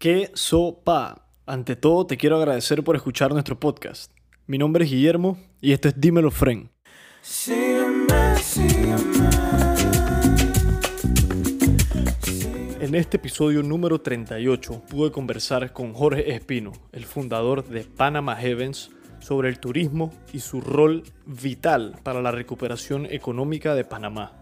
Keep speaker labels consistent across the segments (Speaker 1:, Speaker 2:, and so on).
Speaker 1: ¿Qué sopa? Ante todo, te quiero agradecer por escuchar nuestro podcast. Mi nombre es Guillermo y esto es Dímelo Fren. En este episodio número 38 pude conversar con Jorge Espino, el fundador de Panama Heavens, sobre el turismo y su rol vital para la recuperación económica de Panamá.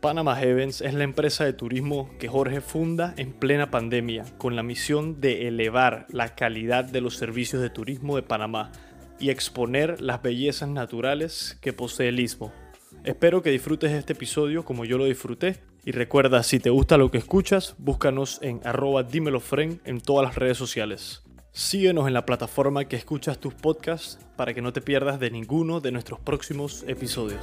Speaker 1: Panama Heavens es la empresa de turismo que Jorge funda en plena pandemia con la misión de elevar la calidad de los servicios de turismo de Panamá y exponer las bellezas naturales que posee el istmo. Espero que disfrutes este episodio como yo lo disfruté y recuerda si te gusta lo que escuchas, búscanos en arroba dímelofren en todas las redes sociales. Síguenos en la plataforma que escuchas tus podcasts para que no te pierdas de ninguno de nuestros próximos episodios.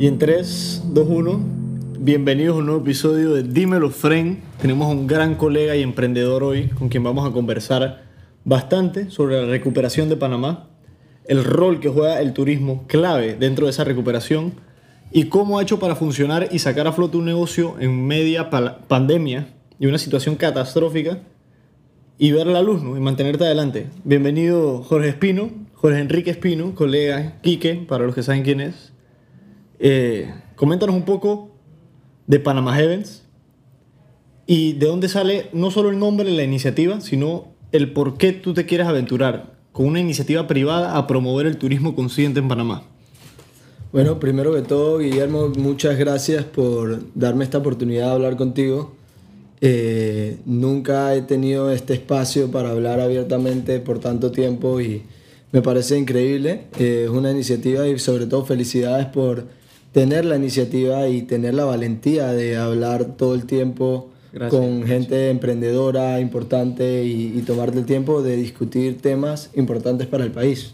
Speaker 1: Y en 3, 2, 1, bienvenidos a un nuevo episodio de Dímelo Fren. Tenemos un gran colega y emprendedor hoy con quien vamos a conversar bastante sobre la recuperación de Panamá, el rol que juega el turismo clave dentro de esa recuperación y cómo ha hecho para funcionar y sacar a flote un negocio en media pandemia y una situación catastrófica y ver la luz ¿no? y mantenerte adelante. Bienvenido Jorge Espino, Jorge Enrique Espino, colega Quique, para los que saben quién es. Eh, coméntanos un poco de Panama Heavens y de dónde sale no solo el nombre de la iniciativa, sino el por qué tú te quieres aventurar con una iniciativa privada a promover el turismo consciente en Panamá.
Speaker 2: Bueno, primero que todo, Guillermo, muchas gracias por darme esta oportunidad de hablar contigo. Eh, nunca he tenido este espacio para hablar abiertamente por tanto tiempo y me parece increíble. Eh, es una iniciativa y sobre todo felicidades por tener la iniciativa y tener la valentía de hablar todo el tiempo con gente emprendedora importante y, y tomarte el tiempo de discutir temas importantes para el país.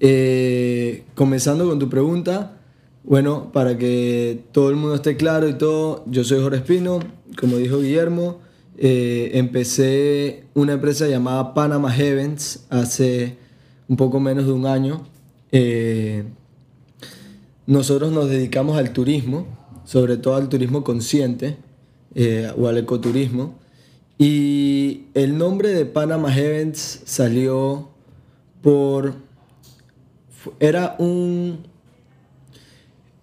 Speaker 2: Eh, comenzando con tu pregunta, bueno, para que todo el mundo esté claro y todo, yo soy Jorge Espino, como dijo Guillermo, eh, empecé una empresa llamada Panama Heavens hace un poco menos de un año. Eh, nosotros nos dedicamos al turismo, sobre todo al turismo consciente eh, o al ecoturismo. Y el nombre de Panama Heavens salió por... Era un...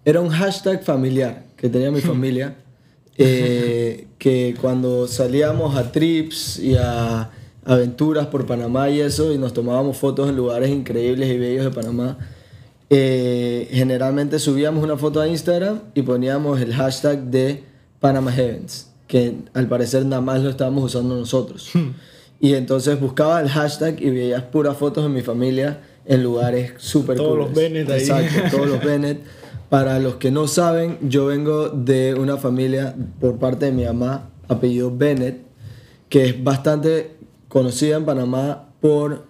Speaker 2: Era un hashtag familiar que tenía mi familia. Eh, que cuando salíamos a trips y a aventuras por Panamá y eso, y nos tomábamos fotos en lugares increíbles y bellos de Panamá, eh, generalmente subíamos una foto a Instagram y poníamos el hashtag de Panama Heavens, que al parecer nada más lo estábamos usando nosotros. Hmm. Y entonces buscaba el hashtag y veías puras fotos de mi familia en lugares súper
Speaker 1: Todos los Bennett ahí.
Speaker 2: Exacto, todos los Bennett. Para los que no saben, yo vengo de una familia por parte de mi mamá, apellido Bennett, que es bastante conocida en Panamá por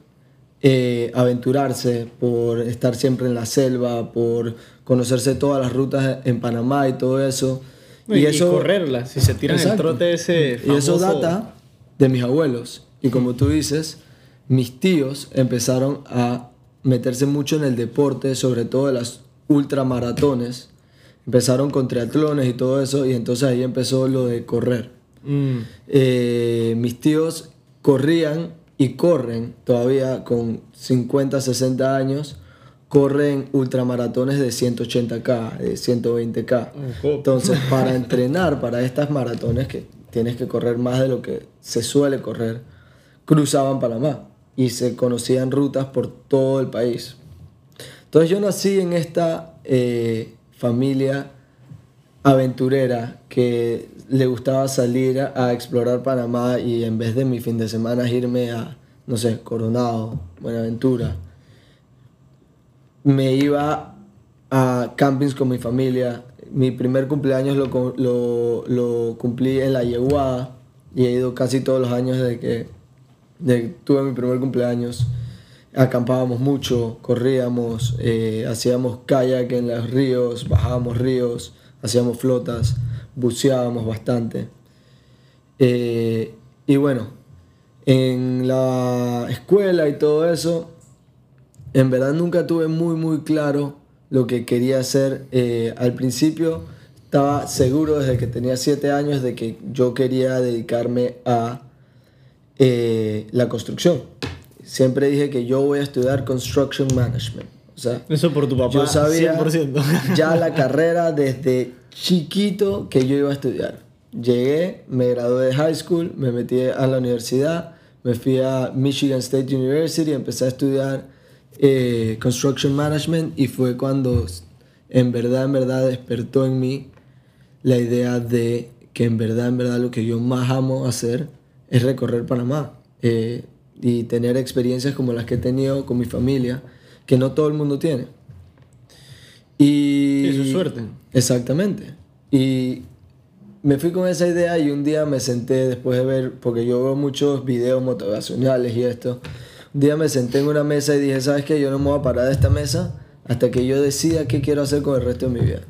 Speaker 2: eh, aventurarse, por estar siempre en la selva, por conocerse todas las rutas en Panamá y todo eso.
Speaker 1: Y, eso, correrlas, si se tiran el trote ese
Speaker 2: Y eso data de mis abuelos. Y como tú dices, mis tíos empezaron a meterse mucho en el deporte, sobre todo de las ultramaratones. Empezaron con triatlones y todo eso, y entonces ahí empezó lo de correr. Mm. Eh, mis tíos corrían y corren todavía con 50, 60 años, corren ultramaratones de 180K, de 120K. Entonces, para entrenar para estas maratones, que tienes que correr más de lo que se suele correr, cruzaban Panamá y se conocían rutas por todo el país. Entonces yo nací en esta eh, familia aventurera que le gustaba salir a, explorar Panamá y en vez de mi fin de semana irme a, no sé, Coronado, Buenaventura, me iba a campings con mi familia. Mi primer cumpleaños lo, lo, lo cumplí en la Yeguada y he ido casi todos los años desde que, tuve mi primer cumpleaños. Acampábamos mucho, corríamos, eh, hacíamos kayak en los ríos, bajábamos ríos hacíamos flotas, buceábamos bastante. Eh, y bueno, en la escuela y todo eso, en verdad nunca tuve muy, muy claro lo que quería hacer. Eh, al principio estaba seguro desde que tenía 7 años de que yo quería dedicarme a eh, la construcción. Siempre dije que yo voy a estudiar Construction Management. O sea,
Speaker 1: Eso por tu papá,
Speaker 2: yo sabía
Speaker 1: 100%.
Speaker 2: ya la carrera desde chiquito que yo iba a estudiar. Llegué, me gradué de high school, me metí a la universidad, me fui a Michigan State University, empecé a estudiar eh, Construction Management y fue cuando en verdad, en verdad despertó en mí la idea de que en verdad, en verdad lo que yo más amo hacer es recorrer Panamá eh, y tener experiencias como las que he tenido con mi familia, que no todo el mundo tiene. Y...
Speaker 1: Eso es suerte.
Speaker 2: Exactamente. Y me fui con esa idea y un día me senté después de ver, porque yo veo muchos videos motivacionales y esto, día me senté en una mesa y dije, ¿sabes qué? Yo no me voy a parar de esta mesa hasta que yo decida qué quiero hacer con el resto de mi vida.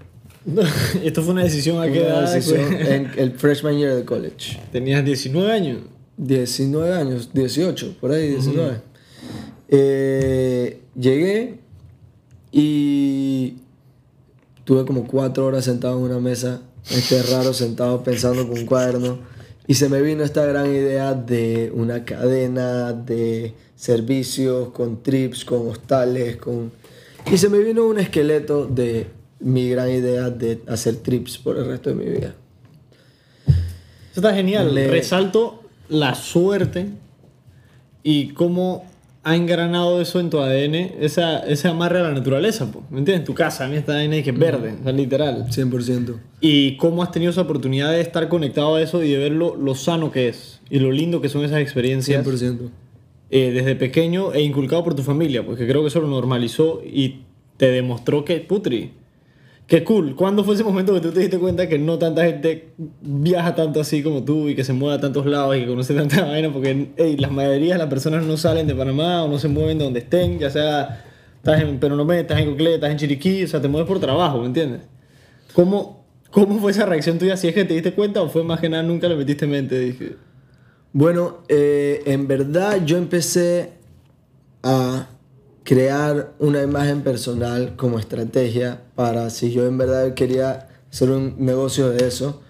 Speaker 1: Esto fue una decisión a qué edad.
Speaker 2: decisión en el freshman year de college.
Speaker 1: Tenías 19 años.
Speaker 2: 19 años, 18, por ahí 19. Eh, llegué y tuve como cuatro horas sentado en una mesa, este raro sentado pensando con un cuaderno. Y se me vino esta gran idea de una cadena de servicios con trips, con hostales, con... Y se me vino un esqueleto de mi gran idea de hacer trips por el resto de mi vida.
Speaker 1: Eso está genial.
Speaker 2: Le-
Speaker 1: Resalto la suerte y cómo ha engranado eso en tu ADN, esa, ese amarre a la naturaleza. po. ¿Me entiendes? Tu casa, a mí está ADN que es verde, o sea, literal.
Speaker 2: 100%.
Speaker 1: Y cómo has tenido esa oportunidad de estar conectado a eso y de ver lo, lo sano que es y lo lindo que son esas experiencias
Speaker 2: 100%.
Speaker 1: Eh, desde pequeño e inculcado por tu familia, porque creo que eso lo normalizó y te demostró que, putri, que cool. ¿Cuándo fue ese momento que tú te diste cuenta que no tanta gente viaja tanto así como tú y que se mueve a tantos lados y que conoce tanta vaina? Porque ey, las mayoría de las personas no salen de Panamá o no se mueven de donde estén, ya sea estás en Peronomé, estás en Coclé, estás en Chiriquí, o sea, te mueves por trabajo, ¿me entiendes? ¿Cómo, ¿Cómo fue esa reacción tuya? Si es que te diste cuenta o fue más que nada nunca le metiste en mente, dije.
Speaker 2: Bueno, eh, en verdad yo empecé a crear una imagen personal como estrategia para si yo en verdad quería hacer un negocio de eso,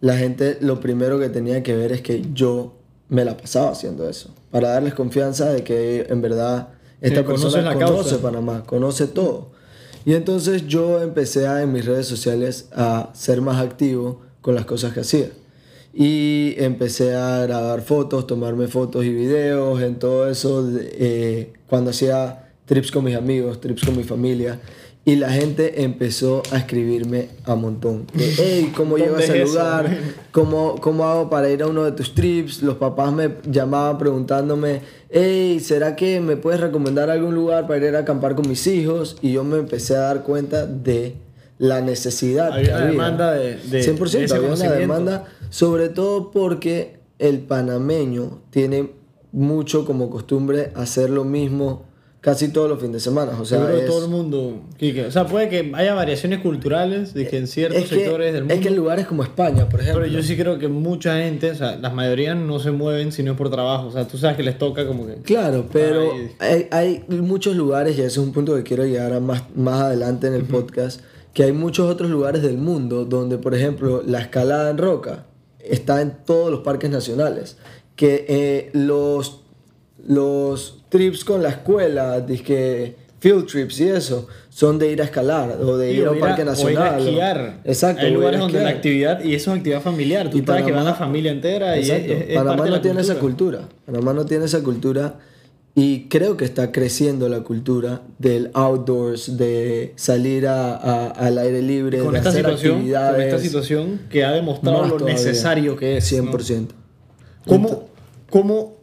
Speaker 2: la gente lo primero que tenía que ver es que yo me la pasaba haciendo eso, para darles confianza de que en verdad esta
Speaker 1: Que
Speaker 2: persona
Speaker 1: la
Speaker 2: conoce
Speaker 1: causa.
Speaker 2: Panamá, conoce todo. Y entonces yo empecé a, en mis redes sociales a ser más activo con las cosas que hacía. Y empecé a grabar fotos, tomarme fotos y videos, en todo eso, eh, cuando hacía trips con mis amigos, trips con mi familia. Y la gente empezó a escribirme a montón. De, hey, ¿cómo
Speaker 1: ¿Dónde
Speaker 2: llegas
Speaker 1: es
Speaker 2: al lugar? ¿Cómo, ¿Cómo hago para ir a uno de tus trips? Los papás me llamaban preguntándome, hey, ¿será que me puedes recomendar algún lugar para ir a acampar con mis hijos? Y yo me empecé a dar cuenta de la necesidad
Speaker 1: Había
Speaker 2: que
Speaker 1: una
Speaker 2: había.
Speaker 1: demanda de- de-
Speaker 2: 100%
Speaker 1: de ese
Speaker 2: había una demanda, sobre todo porque el panameño tiene mucho como costumbre hacer lo mismo casi todos los fines de semana. O sea,
Speaker 1: Yo creo que
Speaker 2: es-
Speaker 1: todo el mundo, Quique. O sea, puede que haya variaciones culturales de que en ciertos
Speaker 2: es que,
Speaker 1: sectores del mundo.
Speaker 2: es que en lugares como España, por ejemplo.
Speaker 1: pero yo sí creo que mucha gente, o sea, las mayorías no se mueven si no es por trabajo. O sea, tú sabes que les toca como que.
Speaker 2: Claro, pero
Speaker 1: Ay.
Speaker 2: hay, hay muchos lugares, y ese es un punto que quiero llegar a más, más adelante en el podcast, que hay muchos otros lugares del mundo donde, por ejemplo, la escalada en roca está en todos los parques nacionales. Que eh, los, los trips con la escuela, dizque field trips y eso, son de ir a escalar o de ir a un parque
Speaker 1: o ir a
Speaker 2: nacional. o-
Speaker 1: esquiar.
Speaker 2: Exacto.
Speaker 1: Hay lugares donde la
Speaker 2: esquiar.
Speaker 1: actividad, y eso es actividad familiar. Tú
Speaker 2: Y
Speaker 1: sabes que
Speaker 2: Panamá-
Speaker 1: va la familia entera y es,
Speaker 2: Exacto.
Speaker 1: es-
Speaker 2: Panamá no tiene esa
Speaker 1: cultura.
Speaker 2: cultura. Panamá no tiene esa cultura y creo que está creciendo la cultura del outdoors, de salir a- a- al aire libre,
Speaker 1: Con
Speaker 2: de
Speaker 1: esta,
Speaker 2: hacer
Speaker 1: situación, con
Speaker 2: actividades.
Speaker 1: esta situación que ha demostrado lo
Speaker 2: todavía.
Speaker 1: necesario que es. ¿no?
Speaker 2: 100%.
Speaker 1: ¿Cómo, ¿Cómo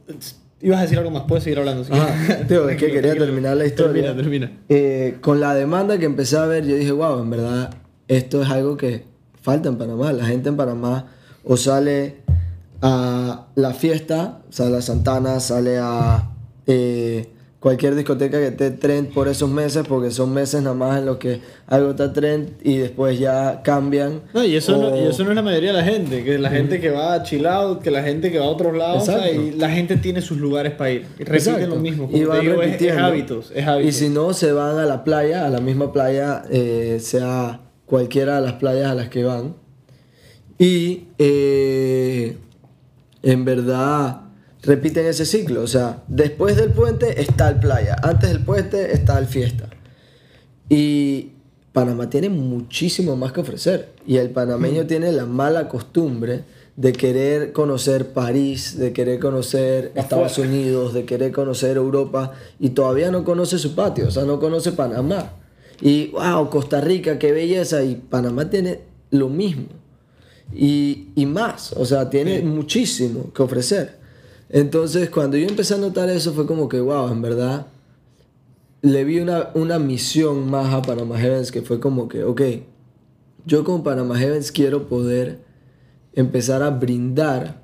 Speaker 1: ibas a decir algo más? Puedes seguir hablando. si
Speaker 2: Ah, tío, es que quería terminar la historia.
Speaker 1: Termina, termina.
Speaker 2: Eh, con la demanda que empecé a ver, yo dije, wow, en verdad, esto es algo que falta en Panamá. La gente en Panamá o sale a la fiesta, sale a Santana, sale a, eh, cualquier discoteca que esté trend por esos meses, porque son meses nada más en los que algo está trend y después ya cambian.
Speaker 1: No, y eso, no,
Speaker 2: O-
Speaker 1: y eso no es la mayoría de la gente, que la gente que va a chill out, que la gente que va a otros lados, o sea, y la gente tiene sus lugares para ir. Y repiten
Speaker 2: Exacto.
Speaker 1: lo mismo.
Speaker 2: Y
Speaker 1: te
Speaker 2: van
Speaker 1: digo, es- es,
Speaker 2: repitiendo.
Speaker 1: hábitos, es hábitos.
Speaker 2: Y si no, se van a la playa, a la misma playa, eh, sea cualquiera de las playas a las que van. Y eh, en verdad repiten ese ciclo. O sea, después del puente está el playa, antes del puente está el fiesta. Y Panamá tiene muchísimo más que ofrecer. Y el panameño tiene la mala costumbre de querer conocer París, de querer conocer Estados Unidos, de querer conocer Europa y todavía no conoce su patio, o sea, no conoce Panamá. Y wow, Costa Rica, qué belleza. Y Panamá tiene lo mismo. Y, y más, o sea, tiene muchísimo que ofrecer. Entonces, cuando yo empecé a notar eso, fue como que, wow, en verdad, le vi una, una misión más a Panama Heavens que fue como que, ok, yo con Panama Heavens quiero poder empezar a brindar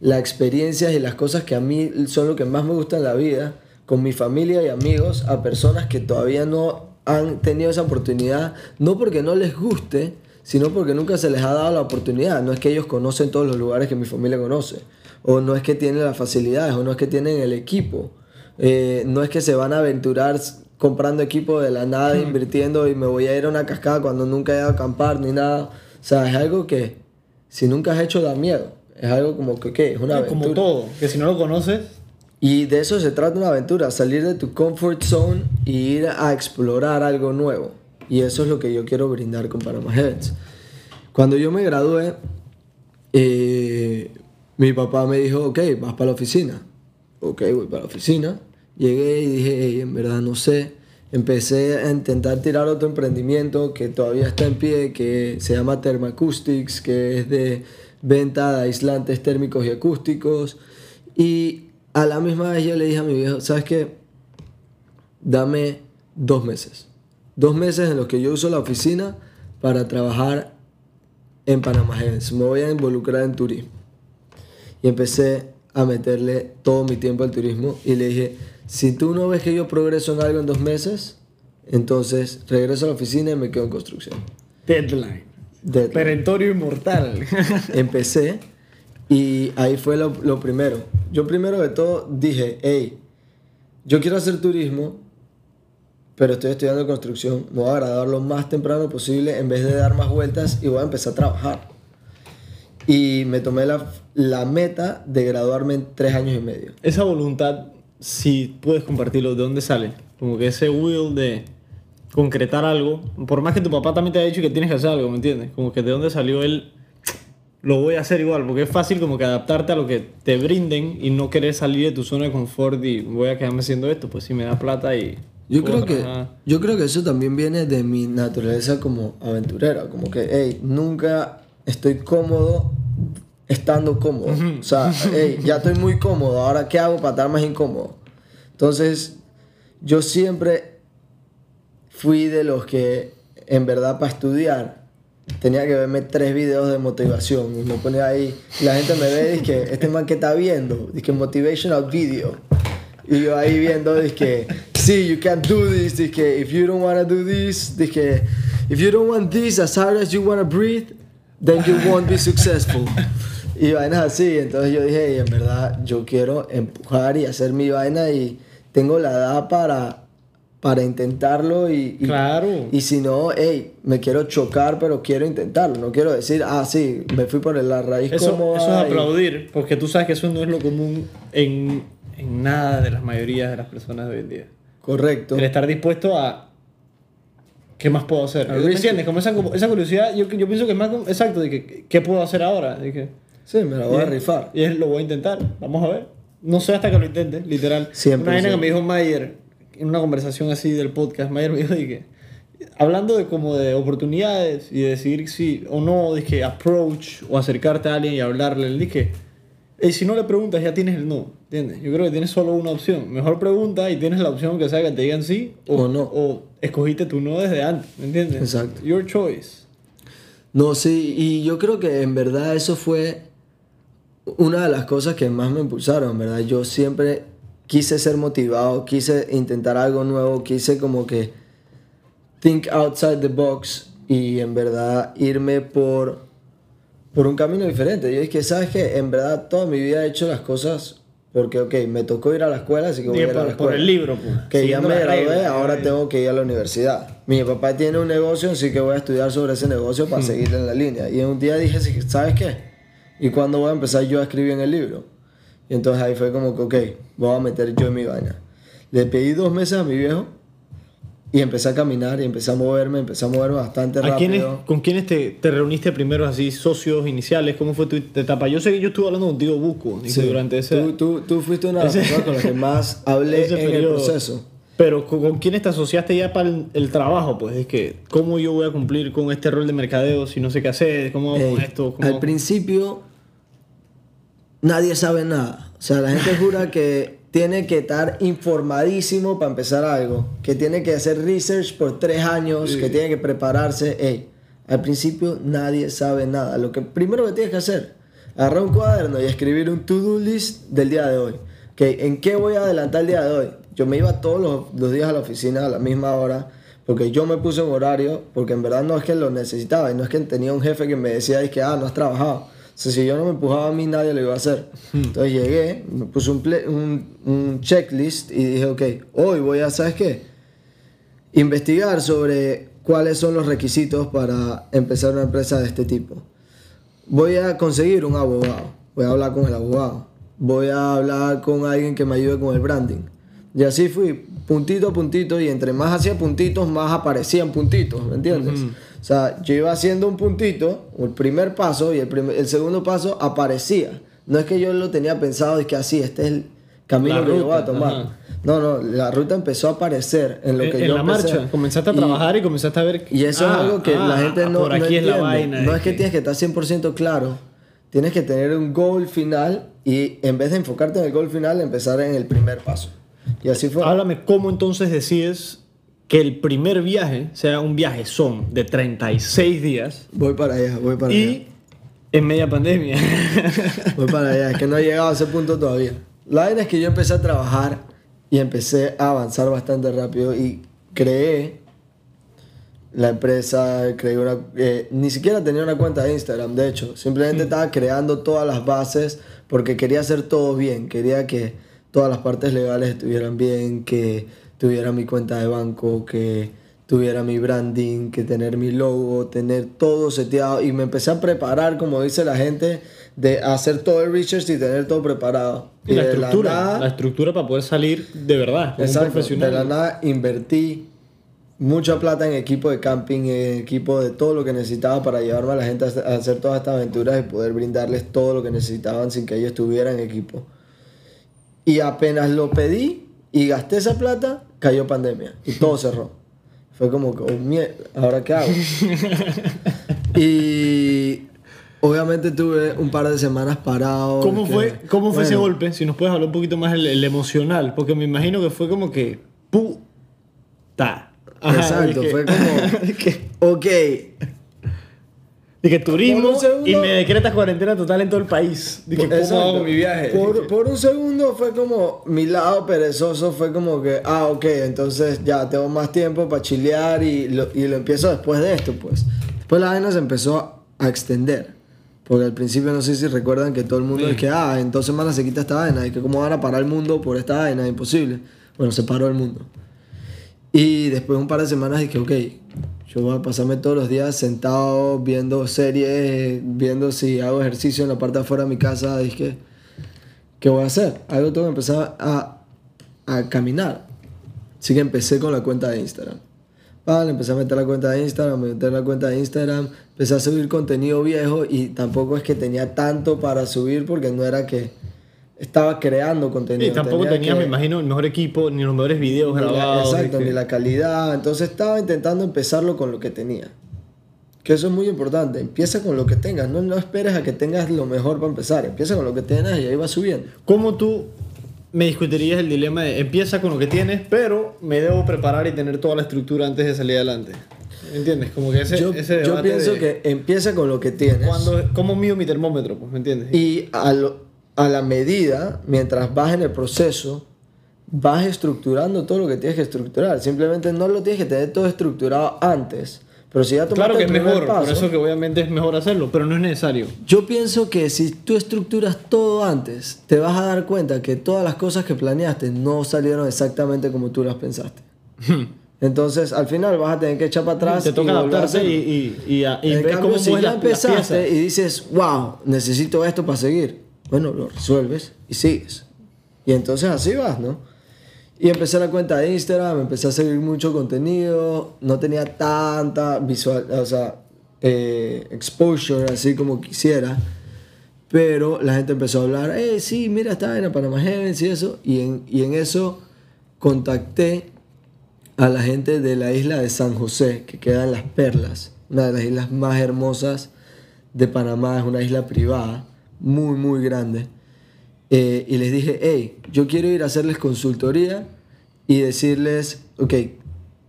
Speaker 2: las experiencias y las cosas que a mí son lo que más me gusta en la vida, con mi familia y amigos, a personas que todavía no han tenido esa oportunidad, no porque no les guste, sino porque nunca se les ha dado la oportunidad. No es que ellos conocen todos los lugares que mi familia conoce, o no es que tienen las facilidades, o no es que tienen el equipo, Eh, no es que se van a aventurar comprando equipo de la nada, invirtiendo y me voy a ir a una cascada cuando nunca he ido a acampar ni nada. O sea, es algo que si nunca has hecho da miedo. Es algo como que, ¿qué? Es una aventura.
Speaker 1: Como todo, que si no lo conoces,
Speaker 2: Y de eso se trata una aventura, salir de tu comfort zone y ir a explorar algo nuevo. Y eso es lo que yo quiero brindar con Panama Heads. Cuando yo me gradué, eh, mi papá me dijo, ok, vas para la oficina. Ok, voy para la oficina. Llegué y dije, "Ey, en verdad no sé. Empecé a intentar tirar otro emprendimiento que todavía está en pie, que se llama Thermacoustics, que es de venta de aislantes térmicos y acústicos. Y a la misma vez yo le dije a mi viejo, ¿sabes qué? Dame dos meses. Dos meses en los que yo uso la oficina para trabajar en Heavens. Me voy a involucrar en turismo. Y empecé a meterle todo mi tiempo al turismo y le dije, si tú no ves que yo progreso en algo en dos meses, entonces regreso a la oficina y me quedo en construcción.
Speaker 1: deadline.
Speaker 2: Deadline.
Speaker 1: Perentorio inmortal.
Speaker 2: Empecé y ahí fue lo, lo primero. Yo primero de todo dije, hey, yo quiero hacer turismo, pero estoy estudiando construcción, me voy a graduar lo más temprano posible en vez de dar más vueltas y voy a empezar a trabajar. Y me tomé la, la meta de graduarme en tres años y medio.
Speaker 1: Esa voluntad, si puedes compartirlo, ¿de dónde sale? Como que ese will de concretar algo, por más que tu papá también te haya dicho que tienes que hacer algo, ¿me entiendes? Como que de dónde salió él, lo voy a hacer igual, porque es fácil como que adaptarte a lo que te brinden y no querer salir de tu zona de confort y voy a quedarme haciendo esto, pues si me da plata y...
Speaker 2: Yo creo, que, yo creo que eso también viene de mi naturaleza como aventurera, como que, hey, nunca estoy cómodo estando cómodo. O sea, hey, ya estoy muy cómodo, ahora ¿qué hago para estar más incómodo? Entonces, yo siempre fui de los que, en verdad, para estudiar, tenía que verme tres videos de motivación y me ponía ahí, y la gente me ve y que este man que está viendo, dice motivational video. Y yo ahí viendo, dije, sí, you can do this, dije, if you don't want to do this, dije, if you don't want this as hard as you want to breathe, then you won't be successful. Y vainas así, entonces yo dije, "Ey, en verdad, yo quiero empujar y hacer mi vaina y tengo la edad para, para intentarlo y, y,
Speaker 1: Claro.
Speaker 2: y si no, hey, me quiero chocar, pero quiero intentarlo, no quiero decir, ah, sí, me fui por la raíz
Speaker 1: Eso,
Speaker 2: cómoda
Speaker 1: eso es
Speaker 2: y-
Speaker 1: aplaudir, porque tú sabes que eso no es lo común en, en nada de las mayorías de las personas de hoy en día.
Speaker 2: Correcto.
Speaker 1: El estar dispuesto a. ¿Qué más puedo hacer?
Speaker 2: A
Speaker 1: ¿Me entiendes? Como esa, esa curiosidad, yo, yo pienso que es más exacto, de que, ¿qué puedo hacer ahora? De que,
Speaker 2: Sí, me la voy a
Speaker 1: y-
Speaker 2: rifar.
Speaker 1: Y es, lo voy a intentar, vamos a ver. No sé hasta que lo intente, literal.
Speaker 2: Siempre,
Speaker 1: Una vaina que me dijo Mayer, en una conversación así del podcast, Mayer me dijo de que, hablando de como de oportunidades y de decidir si o no, dije, approach o acercarte a alguien y hablarle, le dije, "Ey, si no le preguntas ya tienes el no, ¿entiendes? Yo creo que tienes solo una opción. Mejor pregunta y tienes la opción que sea que te digan sí
Speaker 2: O no.
Speaker 1: O escogiste tu no desde antes, ¿me entiendes?
Speaker 2: Exacto.
Speaker 1: Your choice.
Speaker 2: No, sí, y yo creo que en verdad eso fue una de las cosas que más me impulsaron, ¿verdad? Yo siempre quise ser motivado, quise intentar algo nuevo, quise como que think outside the box y en verdad irme por, por un camino diferente. Yo dije, ¿sabes qué? En verdad toda mi vida he hecho las cosas porque, ok, me tocó ir a la escuela, así que voy a ir a la
Speaker 1: por,
Speaker 2: escuela.
Speaker 1: por el libro, pues.
Speaker 2: Que ya me gradué, ahora tengo que ir a la universidad. Mi papá tiene un negocio, así que voy a estudiar sobre ese negocio
Speaker 1: Hmm.
Speaker 2: para seguir en la línea. Y un día dije, ¿sabes qué? ¿Y cuándo voy a empezar yo a escribir en el libro? Y entonces ahí fue como que, ok, voy a meter yo en mi vaina. Le pedí dos meses a mi viejo y empecé a caminar y empecé a moverme, empecé a moverme bastante
Speaker 1: ¿A
Speaker 2: rápido.
Speaker 1: quiénes, ¿Con quiénes te, te reuniste primero así, socios iniciales? ¿Cómo fue tu etapa? Yo sé que yo estuve hablando contigo, Buco,
Speaker 2: Sí.
Speaker 1: durante ese...
Speaker 2: tú, tú, tú fuiste una de las personas con las que más hablé en el
Speaker 1: periodo.
Speaker 2: proceso.
Speaker 1: Pero ¿con, con quiénes te asociaste ya para el, el trabajo? Pues es que, ¿cómo yo voy a cumplir con este rol de mercadeo si no sé qué hacer? ¿Cómo hago con esto? ¿Cómo-
Speaker 2: Al principio nadie sabe nada. O sea, la gente jura que tiene que estar informadísimo para empezar algo, que tiene que hacer research por tres años, que tiene que prepararse. Ey, al principio nadie sabe nada. Lo que primero que tienes que hacer, agarrar un cuaderno y escribir un to-do list del día de hoy. Que, ¿En qué voy a adelantar el día de hoy? Yo me iba todos los, los días a la oficina a la misma hora, porque yo me puse un horario, porque en verdad no es que lo necesitaba, y no es que tenía un jefe que me decía, es que, ah, no has trabajado. Sea, si yo no me empujaba a mí, nadie lo iba a hacer. Entonces llegué, me puse un, ple- un, un checklist y dije, ok, hoy voy a, ¿sabes qué? Investigar sobre cuáles son los requisitos para empezar una empresa de este tipo. Voy a conseguir un abogado. Voy a hablar con el abogado. Voy a hablar con alguien que me ayude con el branding. Y así fui, puntito a puntito, y entre más hacía puntitos, más aparecían puntitos, ¿me entiendes? O sea, yo iba haciendo un puntito, el primer paso, y el, primer- el segundo paso aparecía. No es que yo lo tenía pensado, es que así, este es el camino
Speaker 1: La
Speaker 2: que yo voy a
Speaker 1: ruta,
Speaker 2: tomar.
Speaker 1: ajá.
Speaker 2: No, no, la ruta empezó a aparecer en lo
Speaker 1: en,
Speaker 2: que
Speaker 1: en
Speaker 2: yo
Speaker 1: la
Speaker 2: empecé.
Speaker 1: marcha, comenzaste a
Speaker 2: Y-
Speaker 1: trabajar y, comenzaste a ver...
Speaker 2: y eso
Speaker 1: ah,
Speaker 2: es algo que
Speaker 1: ah,
Speaker 2: la gente no,
Speaker 1: Por
Speaker 2: no
Speaker 1: aquí es la
Speaker 2: entiende.
Speaker 1: vaina.
Speaker 2: no es que tienes que estar 100% claro. Tienes que tener un goal final y en vez de enfocarte en el goal final, empezar en el primer paso. Y así fue.
Speaker 1: Háblame, ¿cómo entonces decides que el primer viaje sea un viaje son de 36 días
Speaker 2: Voy para allá, voy para allá.
Speaker 1: y en media pandemia?
Speaker 2: Voy para allá, es que no he llegado a ese punto todavía. La vaina es que yo empecé a trabajar y empecé a avanzar bastante rápido y creé la empresa, creé una... eh, ni siquiera tenía una cuenta de Instagram, de hecho. Simplemente estaba creando todas las bases porque quería hacer todo bien. Quería que todas las partes legales estuvieran bien, que tuviera mi cuenta de banco, que tuviera mi branding, que tener mi logo, tener todo seteado. Y me empecé a preparar, como dice la gente, de hacer todo el research y tener todo preparado.
Speaker 1: Y la estructura,
Speaker 2: nada-
Speaker 1: la estructura para poder salir de verdad, como un
Speaker 2: Exacto.
Speaker 1: profesional.
Speaker 2: De la nada invertí mucha plata en equipo de camping, en equipo de todo lo que necesitaba para llevarme a la gente a hacer- a hacer todas estas aventuras y poder brindarles todo lo que necesitaban sin que ellos tuvieran equipo. Y apenas lo pedí y gasté esa plata, cayó pandemia y todo cerró. Fue como, que, oh, mierda, ¿ahora qué hago? y obviamente tuve un par de semanas parado.
Speaker 1: ¿Cómo
Speaker 2: que-
Speaker 1: fue, cómo fue ese golpe? Si nos puedes hablar un poquito más el, el emocional, porque me imagino que fue como que puta. Ajá,
Speaker 2: Exacto, fue como, ok,
Speaker 1: dije turismo
Speaker 2: segundo-
Speaker 1: y me decretas cuarentena total en todo el país. Dije, ¿cómo
Speaker 2: Exacto.
Speaker 1: hago mi viaje?
Speaker 2: Por, por un segundo fue como, mi lado perezoso fue como que, ah, ok, entonces ya tengo más tiempo para chilear y lo, y lo empiezo después de esto, pues. Después la vaina se empezó a extender. Porque al principio no sé si recuerdan que todo el mundo
Speaker 1: Sí.
Speaker 2: es que, ah, en dos semanas se quita esta vaina y que cómo van a parar el mundo por esta vaina, imposible. Bueno, se paró el mundo. Y después de un par de semanas dije, ok, yo voy a pasarme todos los días sentado viendo series, viendo si hago ejercicio en la parte afuera de mi casa. Dije, ¿qué voy a hacer? Algo tengo que empezar a, a caminar. Así que empecé con la cuenta de Instagram. Vale, empecé a meter la cuenta de Instagram, meter la cuenta de Instagram, empecé a subir contenido viejo y tampoco es que tenía tanto para subir porque no era que estaba creando contenido.
Speaker 1: Y tampoco
Speaker 2: tenía
Speaker 1: tenías,
Speaker 2: que-
Speaker 1: me imagino, el mejor equipo ni los mejores videos
Speaker 2: ni la-
Speaker 1: grabados.
Speaker 2: exacto,
Speaker 1: dije.
Speaker 2: ni la calidad. Entonces estaba intentando empezarlo con lo que tenía. Que eso es muy importante. Empieza con lo que tengas. No, no esperes a que tengas lo mejor para empezar. Empieza con lo que tengas y ahí va subiendo.
Speaker 1: ¿Cómo tú me discutirías el dilema de empieza con lo que tienes, pero me debo preparar y tener toda la estructura antes de salir adelante? ¿Entiendes? Como que ese,
Speaker 2: yo,
Speaker 1: ese
Speaker 2: yo
Speaker 1: debate
Speaker 2: pienso
Speaker 1: de
Speaker 2: que empieza con lo que tienes.
Speaker 1: cuando, ¿Cómo mido mi termómetro? Pues, ¿Me entiendes?
Speaker 2: Y a, lo- a la medida, mientras vas en el proceso, vas estructurando todo lo que tienes que estructurar. Simplemente no lo tienes que tener todo estructurado antes. Pero si ya
Speaker 1: Claro que
Speaker 2: el
Speaker 1: es mejor, por
Speaker 2: paso,
Speaker 1: eso que obviamente es mejor hacerlo, pero no es necesario.
Speaker 2: Yo pienso que si tú estructuras todo antes, te vas a dar cuenta que todas las cosas que planeaste no salieron exactamente como tú las pensaste. Entonces, al final vas a tener que echar para atrás
Speaker 1: Te toca
Speaker 2: y
Speaker 1: adaptarse y, y, y, a- y
Speaker 2: en
Speaker 1: ves
Speaker 2: cambio,
Speaker 1: cómo
Speaker 2: si ya empezaste y dices, wow, necesito esto para seguir, bueno, lo resuelves y sigues. Y entonces así vas, ¿no? Y empecé la cuenta de Instagram, empecé a seguir mucho contenido, no tenía tanta visual, o sea, eh, exposure así como quisiera, pero la gente empezó a hablar, hey, sí, mira, está en Panama Heavens y eso, y en, y en eso contacté a la gente de la isla de San José, que queda en Las Perlas, una de las islas más hermosas de Panamá, es una isla privada, muy, muy grande. Eh, y les dije, hey, yo quiero ir a hacerles consultoría y decirles, ok,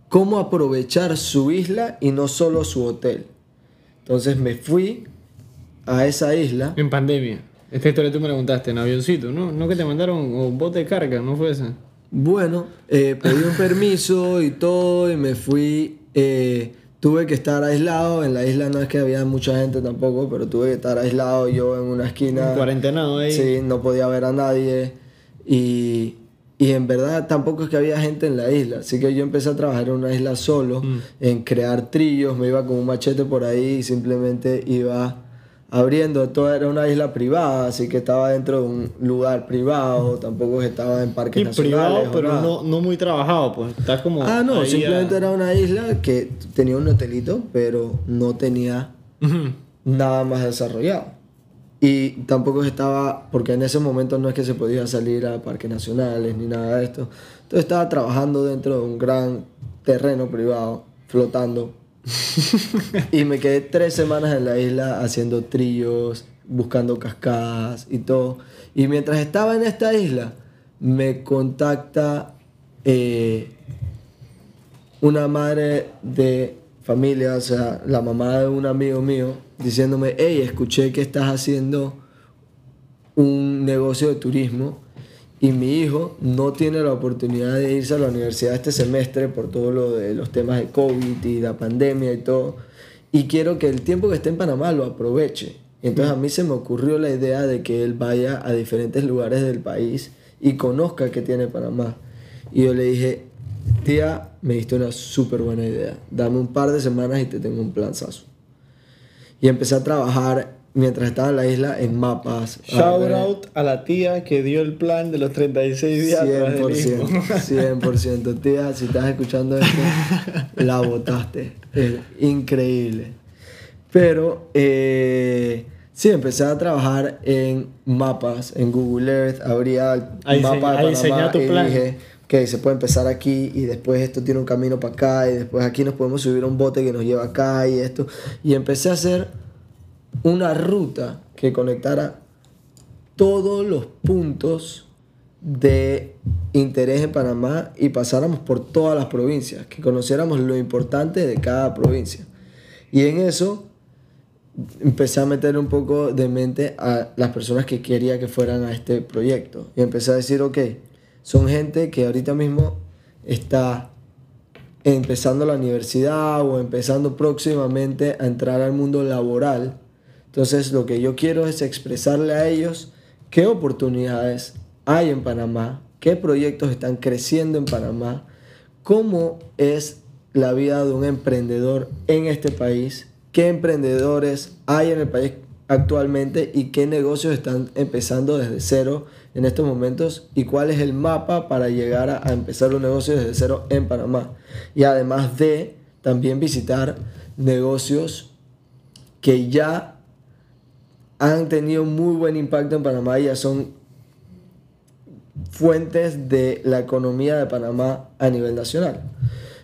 Speaker 2: cómo aprovechar su isla y no solo su hotel. Entonces me fui a esa isla.
Speaker 1: En pandemia. Esta historia tú me la contaste en avioncito, ¿no? No que te mandaron o bote de carga, ¿no fue esa?
Speaker 2: Bueno, eh, pedí un permiso y todo y me fui. eh, tuve que estar aislado. En la isla no es que había mucha gente tampoco, pero tuve que estar aislado yo en una esquina.
Speaker 1: Cuarentenado ahí.
Speaker 2: Sí, no podía ver a nadie. Y, y en verdad tampoco es que había gente en la isla. Así que yo empecé a trabajar en una isla solo,
Speaker 1: Mm.
Speaker 2: en crear trillos. Me iba con un machete por ahí y simplemente iba abriendo. Todo era una isla privada, así que estaba dentro de un lugar privado. Tampoco estaba en parques
Speaker 1: Y
Speaker 2: nacionales.
Speaker 1: privado, pero no, no muy trabajado, pues. Está como.
Speaker 2: Ah, no, simplemente
Speaker 1: a-
Speaker 2: era una isla que tenía un hotelito, pero no tenía nada más desarrollado. Y tampoco estaba, porque en ese momento no es que se podía salir a parques nacionales ni nada de esto. Entonces estaba trabajando dentro de un gran terreno privado, flotando. y me quedé tres semanas en la isla haciendo trillos, buscando cascadas y todo. Y mientras estaba en esta isla, me contacta eh, una madre de familia, o sea, la mamá de un amigo mío, diciéndome, hey, escuché que estás haciendo un negocio de turismo y mi hijo no tiene la oportunidad de irse a la universidad este semestre por todo lo de los temas de COVID y la pandemia y todo. Y quiero que el tiempo que esté en Panamá lo aproveche. Entonces a mí se me ocurrió la idea de que él vaya a diferentes lugares del país y conozca qué tiene Panamá. Y yo le dije, tía, me diste una súper buena idea. Dame un par de semanas y te tengo un planzazo. Y empecé a trabajar mientras estaba en la isla en mapas.
Speaker 1: Shout out a la tía que dio el plan de los 36 días. tras el
Speaker 2: 100%,
Speaker 1: hijo.
Speaker 2: 100%. Tía, si estás escuchando esto, la botaste. Es increíble. Pero, eh, sí, empecé a trabajar en mapas, en Google Earth. Abría el
Speaker 1: A dise-
Speaker 2: mapa de Panamá
Speaker 1: tu
Speaker 2: y
Speaker 1: plan.
Speaker 2: dije, ok, se puede empezar aquí y después esto tiene un camino para acá y después aquí nos podemos subir a un bote que nos lleva acá y esto. Y empecé a hacer una ruta que conectara todos los puntos de interés en Panamá y pasáramos por todas las provincias, que conociéramos lo importante de cada provincia. Y en eso empecé a meter un poco de mente a las personas que quería que fueran a este proyecto. Y empecé a decir, ok, son gente que ahorita mismo está empezando la universidad o empezando próximamente a entrar al mundo laboral. Entonces lo que yo quiero es expresarle a ellos qué oportunidades hay en Panamá, qué proyectos están creciendo en Panamá, cómo es la vida de un emprendedor en este país, qué emprendedores hay en el país actualmente y qué negocios están empezando desde cero en estos momentos y cuál es el mapa para llegar a, empezar un negocio desde cero en Panamá. Y además de también visitar negocios que ya han tenido muy buen impacto en Panamá y ya son fuentes de la economía de Panamá a nivel nacional.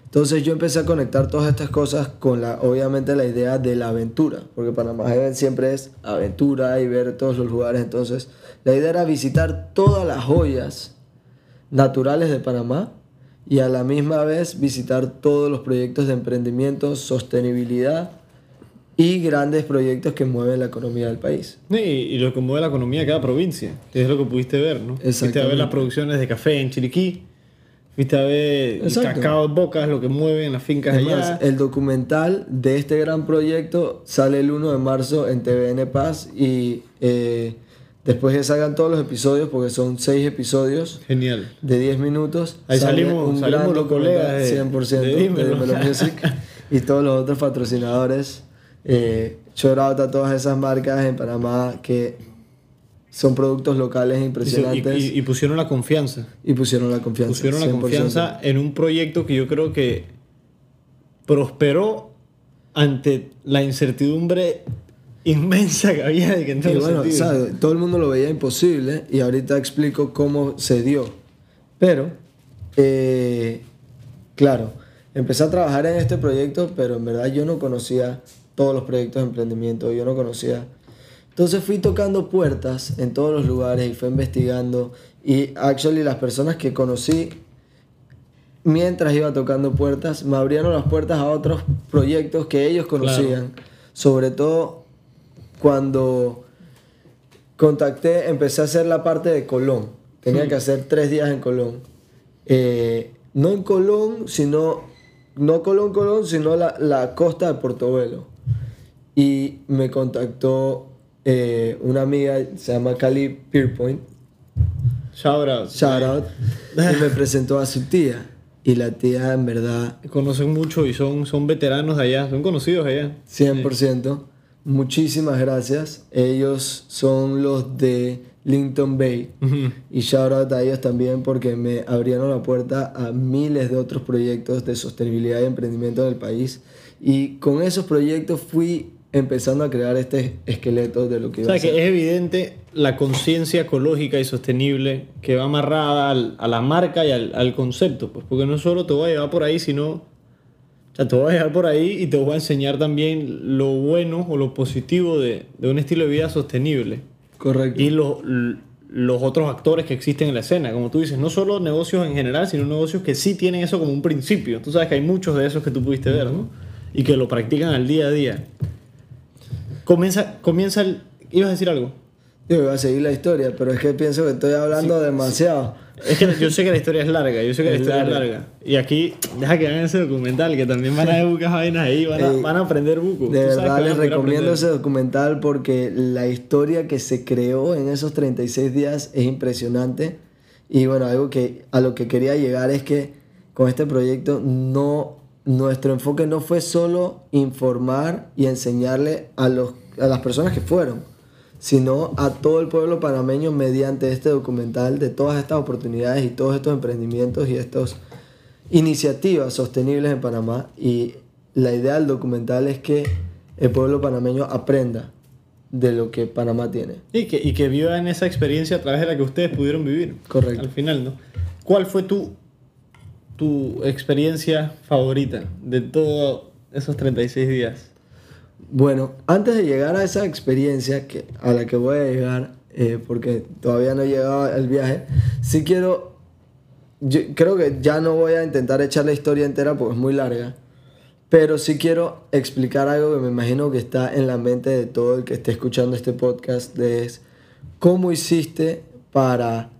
Speaker 2: Entonces yo empecé a conectar todas estas cosas con la, obviamente la idea de la aventura, porque Panamá Heaven siempre es aventura y ver todos los lugares. Entonces la idea era visitar todas las joyas naturales de Panamá y a la misma vez visitar todos los proyectos de emprendimiento, sostenibilidad y grandes proyectos que mueven la economía del país.
Speaker 1: Y, y lo que mueve la economía de cada provincia, es lo que pudiste ver, ¿no? Fuiste a ver las producciones de café en Chiriquí, fuiste a ver el cacao en Bocas, lo que mueve en las fincas
Speaker 2: Es
Speaker 1: allá.
Speaker 2: el documental de este gran proyecto sale el 1 de marzo en TVN Paz y eh, después que salgan todos los episodios, porque son seis episodios
Speaker 1: Genial.
Speaker 2: de 10 minutos,
Speaker 1: Ahí salimos- salimos los
Speaker 2: documental,
Speaker 1: colegas de-
Speaker 2: 100%
Speaker 1: de
Speaker 2: de.
Speaker 1: Dímelo
Speaker 2: Music y todos los otros patrocinadores. Eh, shout out a todas esas marcas en Panamá que son productos locales impresionantes
Speaker 1: y- y- y pusieron la confianza.
Speaker 2: y pusieron la confianza.
Speaker 1: Pusieron la
Speaker 2: 100%.
Speaker 1: confianza en un proyecto que yo creo que prosperó ante la incertidumbre inmensa que había de que en
Speaker 2: Y bueno, todo el mundo lo veía imposible y ahorita explico cómo se dio. Pero, eh, claro, empecé a trabajar en este proyecto, pero en verdad yo no conocía todos los proyectos de emprendimiento, yo no conocía. Entonces fui tocando puertas en todos los lugares y fui investigando y actually las personas que conocí mientras iba tocando puertas me abrieron las puertas a otros proyectos que ellos conocían, sobre todo cuando contacté, empecé a hacer la parte de Colón. Tenía que hacer tres días en Colón. Eh, no en Colón, sino, no Colón, Colón, sino la, la costa de Portobelo. Y me contactó eh, una amiga, se llama Cali Pierpoint,
Speaker 1: Shout out.
Speaker 2: shout out, y me presentó a su tía. Y la tía, en verdad,
Speaker 1: Conocen mucho y son, son veteranos allá, son conocidos allá.
Speaker 2: 100%. Muchísimas gracias. Ellos son los de Linton Bay.
Speaker 1: Ujú.
Speaker 2: Y shout out a ellos también porque me abrieron la puerta a miles de otros proyectos de sostenibilidad y emprendimiento en el país. Y con esos proyectos fui empezando a crear este esqueleto de lo que
Speaker 1: O
Speaker 2: iba
Speaker 1: sea
Speaker 2: ser.
Speaker 1: que es evidente la conciencia ecológica y sostenible que va amarrada al- a la marca y al, al concepto, pues porque no solo te voy a llevar por ahí, sino, o sea, te voy a llevar por ahí y te voy a enseñar también lo bueno o lo positivo de, de un estilo de vida sostenible
Speaker 2: Correcto.
Speaker 1: y los, los otros actores que existen en la escena, como tú dices, no solo negocios en general, sino negocios que sí tienen eso como un principio. Tú sabes que hay muchos de esos que tú pudiste ver, ¿no? Y que lo practican al día a día. Comienza, comienza el... ¿Ibas a decir algo?
Speaker 2: Yo iba a seguir la historia, pero es que pienso que estoy hablando demasiado.
Speaker 1: Es que yo sé que la historia es larga, yo sé que la
Speaker 2: Es
Speaker 1: historia es
Speaker 2: larga.
Speaker 1: larga. Y aquí, deja que hagan ese documental, que también van a ver bucas vainas ahí, van a,
Speaker 2: Ey,
Speaker 1: van a aprender buco.
Speaker 2: De verdad les recomiendo ese documental porque la historia que se creó en esos 36 días es impresionante. Y bueno, algo que a lo que quería llegar es que con este proyecto no nuestro enfoque no fue solo informar y enseñarle a los a las personas que fueron, sino a todo el pueblo panameño mediante este documental de todas estas oportunidades y todos estos emprendimientos y estas iniciativas sostenibles en Panamá. Y la idea del documental es que el pueblo panameño aprenda de lo que Panamá tiene.
Speaker 1: Y que, y que vivan esa experiencia a través de la que ustedes pudieron vivir.
Speaker 2: Correcto.
Speaker 1: Al final, ¿no? ¿Cuál fue tu, tu experiencia favorita de todos esos 36 días?
Speaker 2: Bueno, antes de llegar a esa experiencia que, a la que voy a llegar, eh, porque todavía no he llegado al viaje, sí quiero, yo creo que ya no voy a intentar echar la historia entera porque es muy larga, pero sí quiero explicar algo que me imagino que está en la mente de todo el que esté escuchando este podcast, de es cómo hiciste para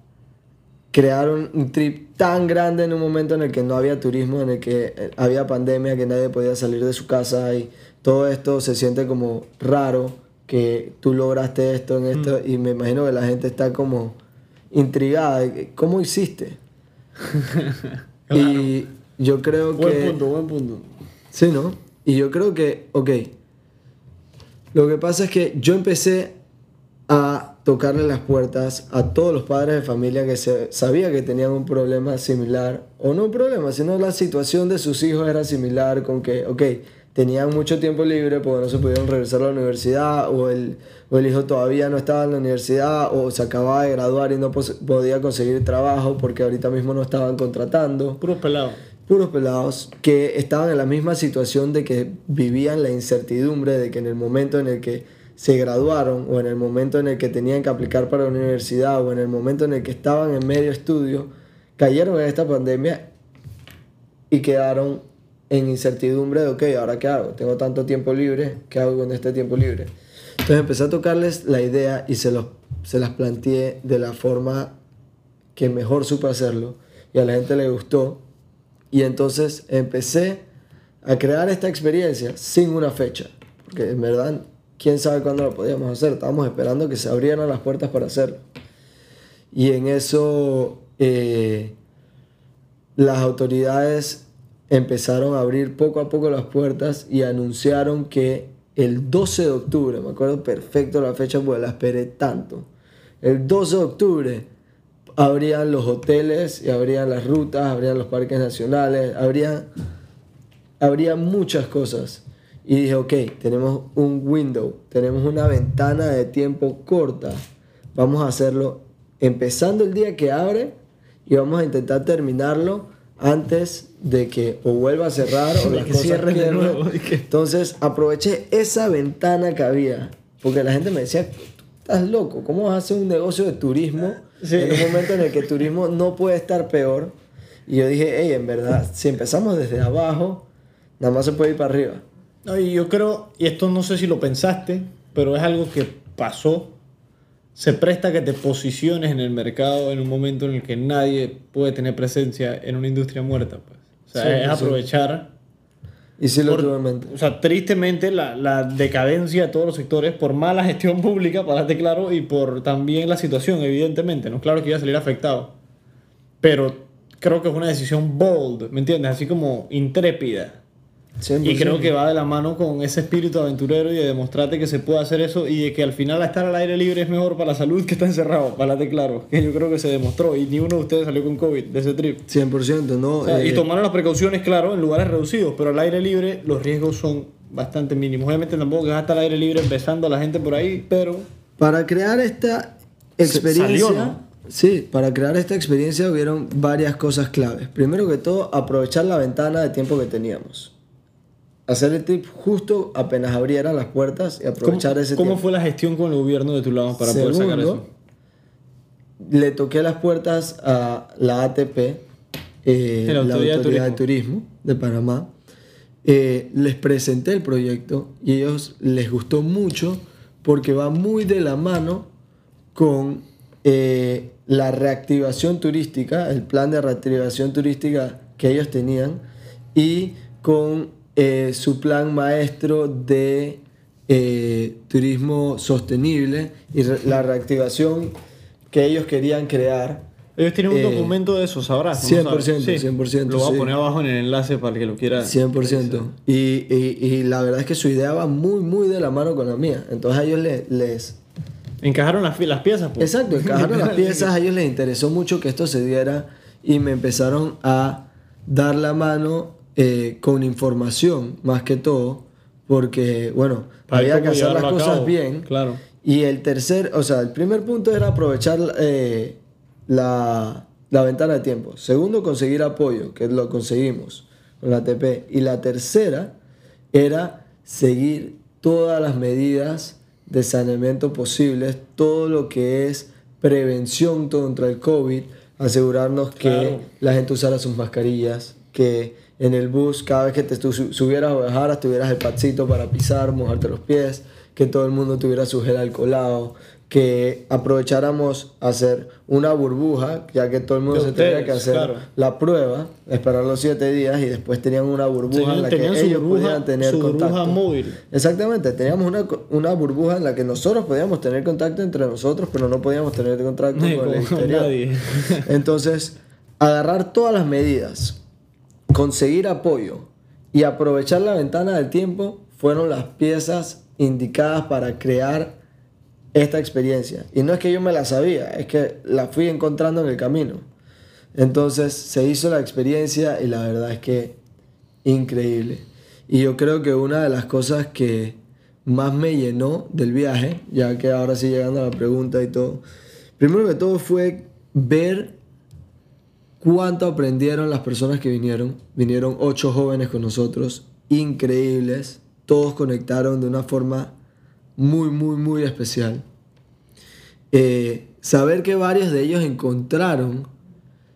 Speaker 2: crear un, un trip tan grande en un momento en el que no había turismo, en el que eh, había pandemia, que nadie podía salir de su casa y todo esto se siente como raro que tú lograste esto en esto y me imagino que la gente está como intrigada cómo hiciste. Y yo creo
Speaker 1: Buen
Speaker 2: que...
Speaker 1: punto, buen punto.
Speaker 2: Sí, ¿no? Y yo creo que, ok, lo que pasa es que yo empecé tocarle las puertas a todos los padres de familia que se, sabía que tenían un problema similar, o no un problema, sino la situación de sus hijos era similar con que, ok, tenían mucho tiempo libre porque no se pudieron regresar a la universidad, o el, o el hijo todavía no estaba en la universidad, o se acababa de graduar y no podía conseguir trabajo porque ahorita mismo no estaban contratando
Speaker 1: Puros pelados.
Speaker 2: puros pelados que estaban en la misma situación de que vivían la incertidumbre de que en el momento en el que se graduaron o en el momento en el que tenían que aplicar para la universidad o en el momento en el que estaban en medio estudio, cayeron en esta pandemia y quedaron en incertidumbre de, ok, ¿ahora qué hago? Tengo tanto tiempo libre, ¿qué hago con este tiempo libre? Entonces empecé a tocarles la idea y se, los, se las planteé de la forma que mejor supe hacerlo y a la gente le gustó. Y entonces empecé a crear esta experiencia sin una fecha, porque en verdad, quién sabe cuándo lo podíamos hacer, estábamos esperando que se abrieran las puertas para hacerlo. Y en eso eh, las autoridades empezaron a abrir poco a poco las puertas y anunciaron que el 12 de octubre, me acuerdo perfecto la fecha porque la esperé tanto, el 12 de octubre abrían los hoteles y abrían las rutas, abrían los parques nacionales, habría, habría muchas cosas. Y dije, ok, tenemos un window, tenemos una ventana de tiempo corta, vamos a hacerlo empezando el día que abre y vamos a intentar terminarlo antes de que o vuelva a cerrar o las cosas
Speaker 1: de nuevo.
Speaker 2: Entonces aproveché esa ventana que había, porque la gente me decía, estás loco, ¿cómo vas a hacer un negocio de turismo en un momento en el que el turismo no puede estar peor? Y yo dije, hey, en verdad, si empezamos desde abajo, nada más se puede ir para arriba.
Speaker 1: No, y yo creo, y esto no sé si lo pensaste, pero es algo que pasó se presta que te posiciones en el mercado en un momento en el que nadie puede tener presencia en una industria muerta. Pues. O sea, es aprovechar.
Speaker 2: Y sí, lo
Speaker 1: O sea, tristemente la, la, decadencia de todos los sectores por mala gestión pública, para darte claro, y por también la situación, evidentemente. No claro que iba a salir afectado. Pero creo que es una decisión bold, ¿me entiendes? Así como intrépida. Y creo que va de la mano con ese espíritu aventurero y de demostrarte que se puede hacer eso y de que al final estar al aire libre es mejor para la salud que estar encerrado, para de claro, que yo creo que se demostró y ni uno de ustedes salió con COVID de ese trip.
Speaker 2: 100%, ¿no?
Speaker 1: y eh, tomaron las precauciones, claro, en lugares reducidos, pero al aire libre los riesgos son bastante mínimos. Obviamente tampoco que vas a estar al aire libre empezando a la gente por ahí, pero...
Speaker 2: Para crear esta experiencia... Sí, para crear esta experiencia hubieron varias cosas claves. Primero que todo, aprovechar la ventana de tiempo que teníamos hacer el trip justo apenas abrieran las puertas y aprovechar ese
Speaker 1: ¿Cómo fue la gestión con el gobierno de tu lado para poder sacar eso?
Speaker 2: Le toqué las puertas a la ATP, eh, la, Autoridad, de, Turismo. de Panamá. Eh, les presenté el proyecto y a ellos les gustó mucho porque va muy de la mano con eh, la reactivación turística, el plan de reactivación turística que ellos tenían y con eh, su plan maestro de eh, turismo sostenible y la reactivación que ellos querían crear.
Speaker 1: Ellos tienen un eh, documento de eso, sabrás.
Speaker 2: 100%, 100%.
Speaker 1: Lo voy a poner abajo en el enlace para el que lo quiera.
Speaker 2: 100%. Y, y, y, la verdad es que su idea va muy, muy de la mano con la mía. Entonces a ellos les... les
Speaker 1: encajaron las, las piezas.
Speaker 2: Pues. Exacto, encajaron las piezas. A ellos les interesó mucho que esto se diera y me empezaron a dar la mano eh, con información más que todo, porque, bueno, había que hacer las cosas bien.
Speaker 1: Claro.
Speaker 2: Y el tercer, o sea, el primer punto era aprovechar eh, la, la, ventana de tiempo. Segundo, conseguir apoyo, que lo conseguimos con la ATP. Y la tercera era seguir todas las medidas de saneamiento posibles, todo lo que es prevención contra el COVID, asegurarnos que la gente usara sus mascarillas, que en el bus, cada vez que te subieras o bajaras, tuvieras el pacito para pisar, mojarte los pies, que todo el mundo tuviera su gel alcoholado, que aprovecháramos hacer una burbuja, ya que todo el mundo se tenía que hacer la prueba, esperar los siete días y después tenían una burbuja en la que ellos podían tener su contacto.
Speaker 1: Burbuja móvil.
Speaker 2: Exactamente, teníamos una, una, burbuja en la que nosotros podíamos tener contacto entre nosotros, pero no podíamos tener contacto con, el exterior. Entonces, agarrar todas las medidas conseguir apoyo y aprovechar la ventana del tiempo fueron las piezas indicadas para crear esta experiencia. Y no es que yo me la sabía, es que la fui encontrando en el camino. Entonces se hizo la experiencia y la verdad es que increíble. Y yo creo que una de las cosas que más me llenó del viaje, ya que ahora sí llegando a la pregunta y todo, primero que todo fue ver cuánto aprendieron las personas que vinieron. Vinieron ocho jóvenes con nosotros, increíbles. Todos conectaron de una forma muy, muy, muy especial. Eh, saber que varios de ellos encontraron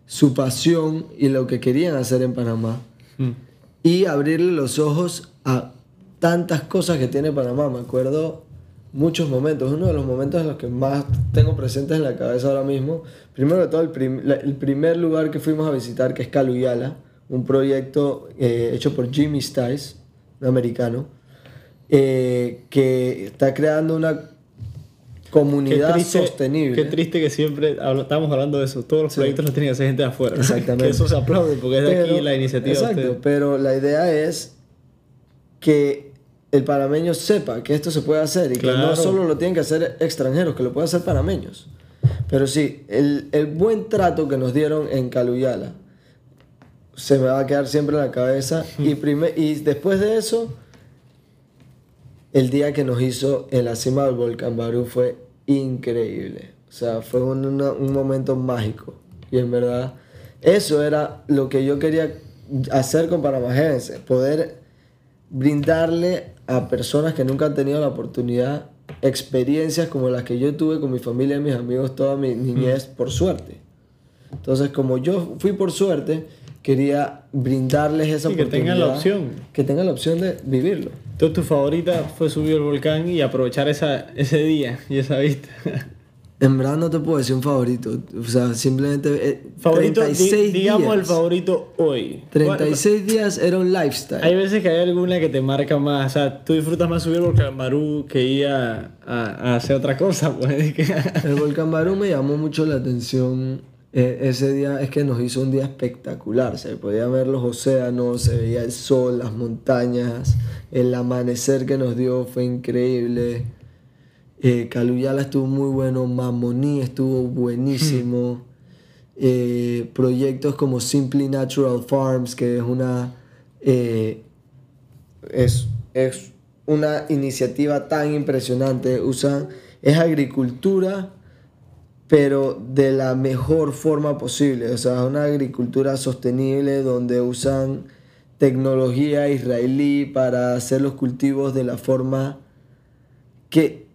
Speaker 2: su pasión y lo que querían hacer en Panamá. Hmm. y abrirle los ojos a tantas cosas que tiene Panamá. Me acuerdo muchos momentos, uno de los momentos en los que más tengo presentes en la cabeza ahora mismo. Primero de todo, el, primer lugar que fuimos a visitar, que es Caluyala, un proyecto eh, hecho por Jimmy Stice, un americano, eh, que está creando una comunidad sostenible.
Speaker 1: Qué triste que siempre estamos hablando de eso. Todos los proyectos los tiene que hacer gente de afuera.
Speaker 2: Exactamente. que
Speaker 1: eso se aplaude porque es de aquí la iniciativa.
Speaker 2: Exacto, pero la idea es que el panameño sepa que esto se puede hacer y que no solo lo tienen que hacer extranjeros, que lo pueden hacer panameños. Pero sí, el, el, buen trato que nos dieron en Caluyala se me va a quedar siempre en la cabeza. y, primer, y después de eso, el día que nos hizo en la cima del volcán Barú fue increíble. O sea, fue un, un momento mágico. Y en verdad, eso era lo que yo quería hacer con Panamajense, poder brindarle a personas que nunca han tenido la oportunidad experiencias como las que yo tuve con mi familia y mis amigos toda mi niñez por suerte. Entonces, como yo fui por suerte, quería brindarles esa oportunidad.
Speaker 1: Que tengan la opción.
Speaker 2: Que tengan la opción de vivirlo.
Speaker 1: Entonces, tu favorita fue subir el volcán y aprovechar esa, ese día y esa vista.
Speaker 2: En verdad no te puedo decir un favorito. O sea, simplemente. Eh,
Speaker 1: favorito, digamos el favorito hoy.
Speaker 2: 36 días era un lifestyle.
Speaker 1: Hay veces que hay alguna que te marca más. O sea, tú disfrutas más subir el volcán Barú que ir a, a, hacer otra cosa. Pues.
Speaker 2: el volcán Barú me llamó mucho la atención. Eh, ese día es que nos hizo un día espectacular. Se podía ver los océanos, se veía el sol, las montañas. El amanecer que nos dio fue increíble. Eh, Caluyala estuvo muy bueno, Mamoní estuvo buenísimo. Eh, proyectos como Simply Natural Farms, que es una, eh, es, es, una iniciativa tan impresionante. Usan, es agricultura, pero de la mejor forma posible. O sea, es una agricultura sostenible donde usan tecnología israelí para hacer los cultivos de la forma que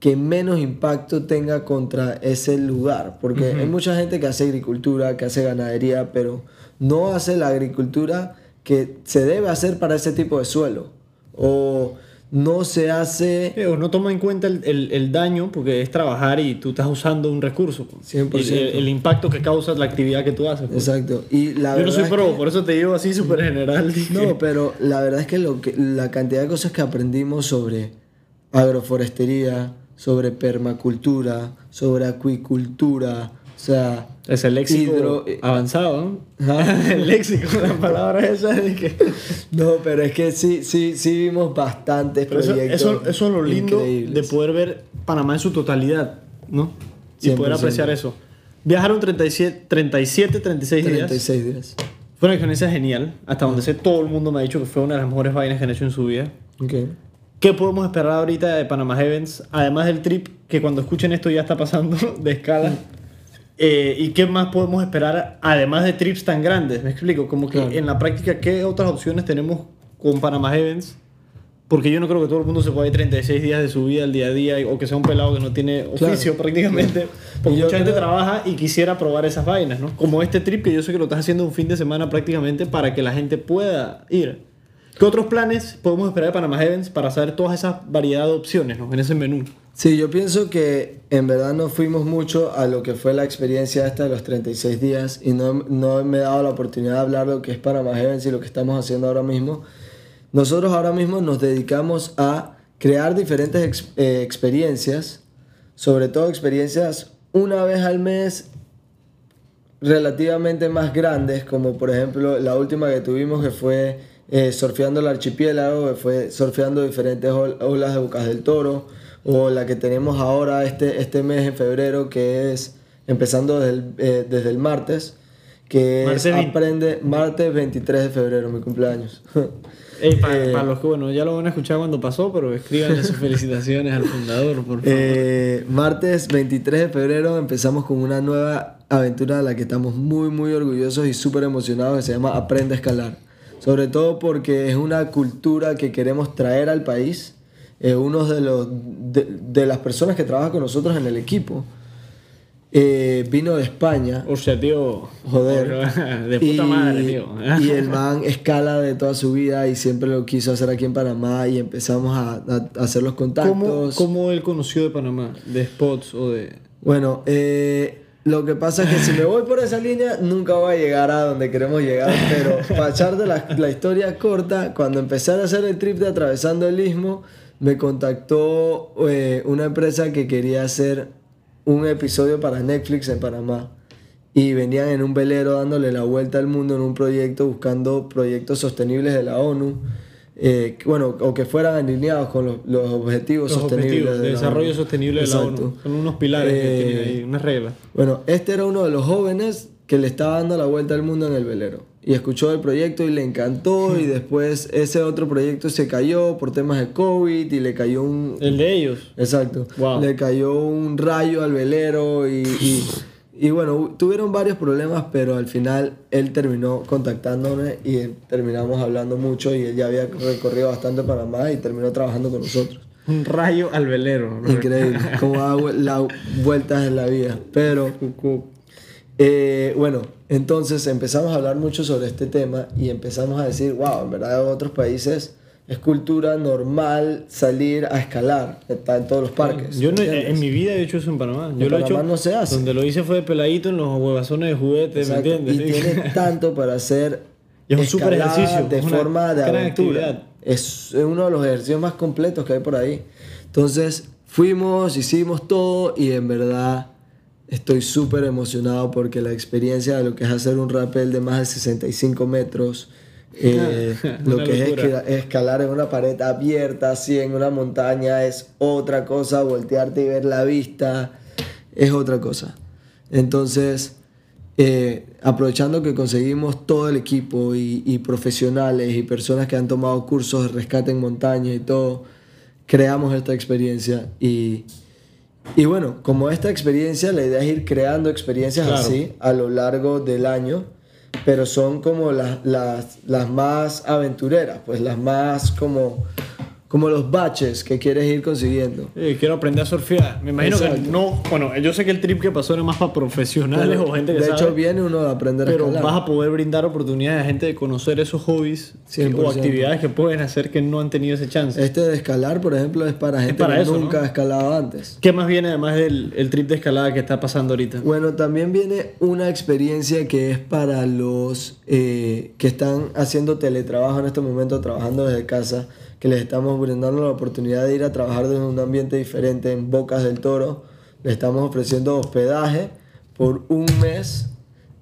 Speaker 2: que menos impacto tenga contra ese lugar. Porque hay mucha gente que hace agricultura, que hace ganadería, pero no hace la agricultura que se debe hacer para ese tipo de suelo. O no se hace...
Speaker 1: o no toma en cuenta el, el, daño, porque es trabajar y tú estás usando un recurso. 100%. Pues. el, impacto que causa la actividad que tú haces.
Speaker 2: Pues. Exacto. Y la
Speaker 1: Yo no soy pro, por eso te digo así súper general.
Speaker 2: No, pero la verdad es que, lo que la cantidad de cosas que aprendimos sobre agroforestería, sobre permacultura, sobre acuicultura, o sea...
Speaker 1: Es el léxico eh, avanzado, ¿no? el léxico, la palabra esa de que...
Speaker 2: No, pero es que sí, sí, sí vimos bastantes proyectos
Speaker 1: Eso, eso, es lo lindo de poder ver Panamá en su totalidad, ¿no? Y poder apreciar eso. Viajaron 37, 37 36 días.
Speaker 2: 36 días.
Speaker 1: Fue una experiencia genial, hasta donde sé todo el mundo me ha dicho que fue una de las mejores vainas que han hecho en su vida.
Speaker 2: Okay.
Speaker 1: ¿Qué podemos esperar ahorita de Panama Heavens? Además del trip, que cuando escuchen esto ya está pasando de escala. Eh, ¿Y qué más podemos esperar además de trips tan grandes? Me explico, como que en la práctica, ¿qué otras opciones tenemos con Panama Heavens? Porque yo no creo que todo el mundo se pueda ir 36 días de su vida al día a día o que sea un pelado que no tiene oficio prácticamente. Porque mucha gente trabaja y quisiera probar esas vainas, ¿no? Como este trip que yo sé que lo estás haciendo un fin de semana prácticamente para que la gente pueda ir. ¿Qué otros planes podemos esperar de Panama Heavens para saber todas esas variedad de opciones en ese menú?
Speaker 2: Sí, yo pienso que en verdad no fuimos mucho a lo que fue la experiencia esta de los 36 días y no, no me he dado la oportunidad de hablar de lo que es Panama Heavens y lo que estamos haciendo ahora mismo. Nosotros ahora mismo nos dedicamos a crear diferentes eh, experiencias, sobre todo experiencias una vez al mes relativamente más grandes, como por ejemplo la última que tuvimos que fue eh, surfeando el archipiélago, fue surfeando diferentes olas de Bocas del Toro, o la que tenemos ahora este, este mes en febrero, que es empezando desde el, eh, desde el martes, que es aprende martes 23 de febrero, mi cumpleaños.
Speaker 1: Eh, para, los que, bueno, ya lo van a escuchar cuando pasó, pero escríbanle sus felicitaciones al fundador, por favor.
Speaker 2: martes 23 de febrero empezamos con una nueva aventura de la que estamos muy, muy orgullosos y súper emocionados, que se llama Aprende a Escalar sobre todo porque es una cultura que queremos traer al país. uno de, los, de, las personas que trabaja con nosotros en el equipo eh, vino de España.
Speaker 1: O sea, tío.
Speaker 2: Joder.
Speaker 1: De puta
Speaker 2: y,
Speaker 1: madre, tío.
Speaker 2: y el man escala de toda su vida y siempre lo quiso hacer aquí en Panamá y empezamos a, a hacer los
Speaker 1: ¿Cómo,
Speaker 2: contactos.
Speaker 1: ¿Cómo él conoció de Panamá? ¿De spots o de.?
Speaker 2: Bueno, eh, lo que pasa es que si me voy por esa línea, nunca voy a llegar a donde queremos llegar. Pero para echarte la, historia corta, cuando empecé a hacer el trip de atravesando el istmo, me contactó eh, una empresa que quería hacer un episodio para Netflix en Panamá. Y venían en un velero dándole la vuelta al mundo en un proyecto, buscando proyectos sostenibles de la ONU. Eh, que- bueno, o que fueran alineados con los, los objetivos
Speaker 1: Los
Speaker 2: sostenibles
Speaker 1: objetivos de desarrollo sostenible de la. ONU. Son unos pilares que
Speaker 2: Eh,
Speaker 1: tiene ahí, unas reglas.
Speaker 2: Bueno, este era uno de los jóvenes que le estaba dando la vuelta al mundo en el velero. Y escuchó el proyecto y le encantó. Y después ese otro proyecto se cayó por temas de COVID y le cayó un.
Speaker 1: El de ellos.
Speaker 2: Exacto.
Speaker 1: Wow.
Speaker 2: Le cayó un rayo al velero y, y, y bueno, tuvieron varios problemas, pero al final él terminó contactándome y terminamos hablando mucho y él ya había recorrido bastante Panamá y terminó trabajando con nosotros.
Speaker 1: Un rayo al velero. ¿no?
Speaker 2: Increíble, cómo da vu- la- vueltas en la vida. Pero eh, bueno, entonces empezamos a hablar mucho sobre este tema y empezamos a decir, wow, en verdad en otros países es cultura normal salir a escalar, está en todos los parques.
Speaker 1: Yo no- en mi vida he hecho eso en Panamá. Yo
Speaker 2: En
Speaker 1: lo he
Speaker 2: Panamá
Speaker 1: hecho.
Speaker 2: no se hace.
Speaker 1: Donde lo hice fue de peladito en los huevazones de juguetes, ¿me
Speaker 2: Exacto,
Speaker 1: entiendes?
Speaker 2: Y tiene tanto para hacer
Speaker 1: Y es un
Speaker 2: escalada
Speaker 1: ejercicio,
Speaker 2: de forma de aventura.
Speaker 1: actividad.
Speaker 2: Es uno de los ejercicios más completos que hay por ahí. Entonces fuimos, hicimos todo y en verdad estoy súper emocionado porque la experiencia de lo que es hacer un rappel de más de 65 metros, eh, lo que es
Speaker 1: locura.
Speaker 2: escalar en una pared abierta, así en una montaña, es otra cosa, voltearte y ver la vista, es otra cosa. Entonces, eh, aprovechando que conseguimos todo el equipo y, y profesionales y personas que han tomado cursos de rescate en montaña y todo, creamos esta experiencia y, y bueno, como esta experiencia, la idea es ir creando experiencias
Speaker 1: Claro.
Speaker 2: así a lo largo del año, pero son como las, las, las más aventureras, pues las más como, como los baches que quieres ir consiguiendo.
Speaker 1: Eh, quiero aprender a surfear. Me imagino que no. Bueno, yo sé que el trip que pasó era más para profesionales o gente que
Speaker 2: de
Speaker 1: sabe.
Speaker 2: hecho, viene uno de aprender a
Speaker 1: pero vas a poder brindar oportunidades a gente de conocer esos hobbies que-
Speaker 2: 100%.
Speaker 1: o actividades que pueden hacer que no han tenido ese chance.
Speaker 2: Este de escalar, por ejemplo, es para gente
Speaker 1: para
Speaker 2: que
Speaker 1: eso,
Speaker 2: nunca
Speaker 1: ¿no?
Speaker 2: ha escalado antes.
Speaker 1: ¿Qué más viene además del el trip de escalada que está pasando ahorita?
Speaker 2: Bueno, también viene una experiencia que es para los eh, que están haciendo teletrabajo en este momento, trabajando desde casa, que les estamos brindando la oportunidad de ir a trabajar desde un ambiente diferente en Bocas del Toro. Les estamos ofreciendo hospedaje por un mes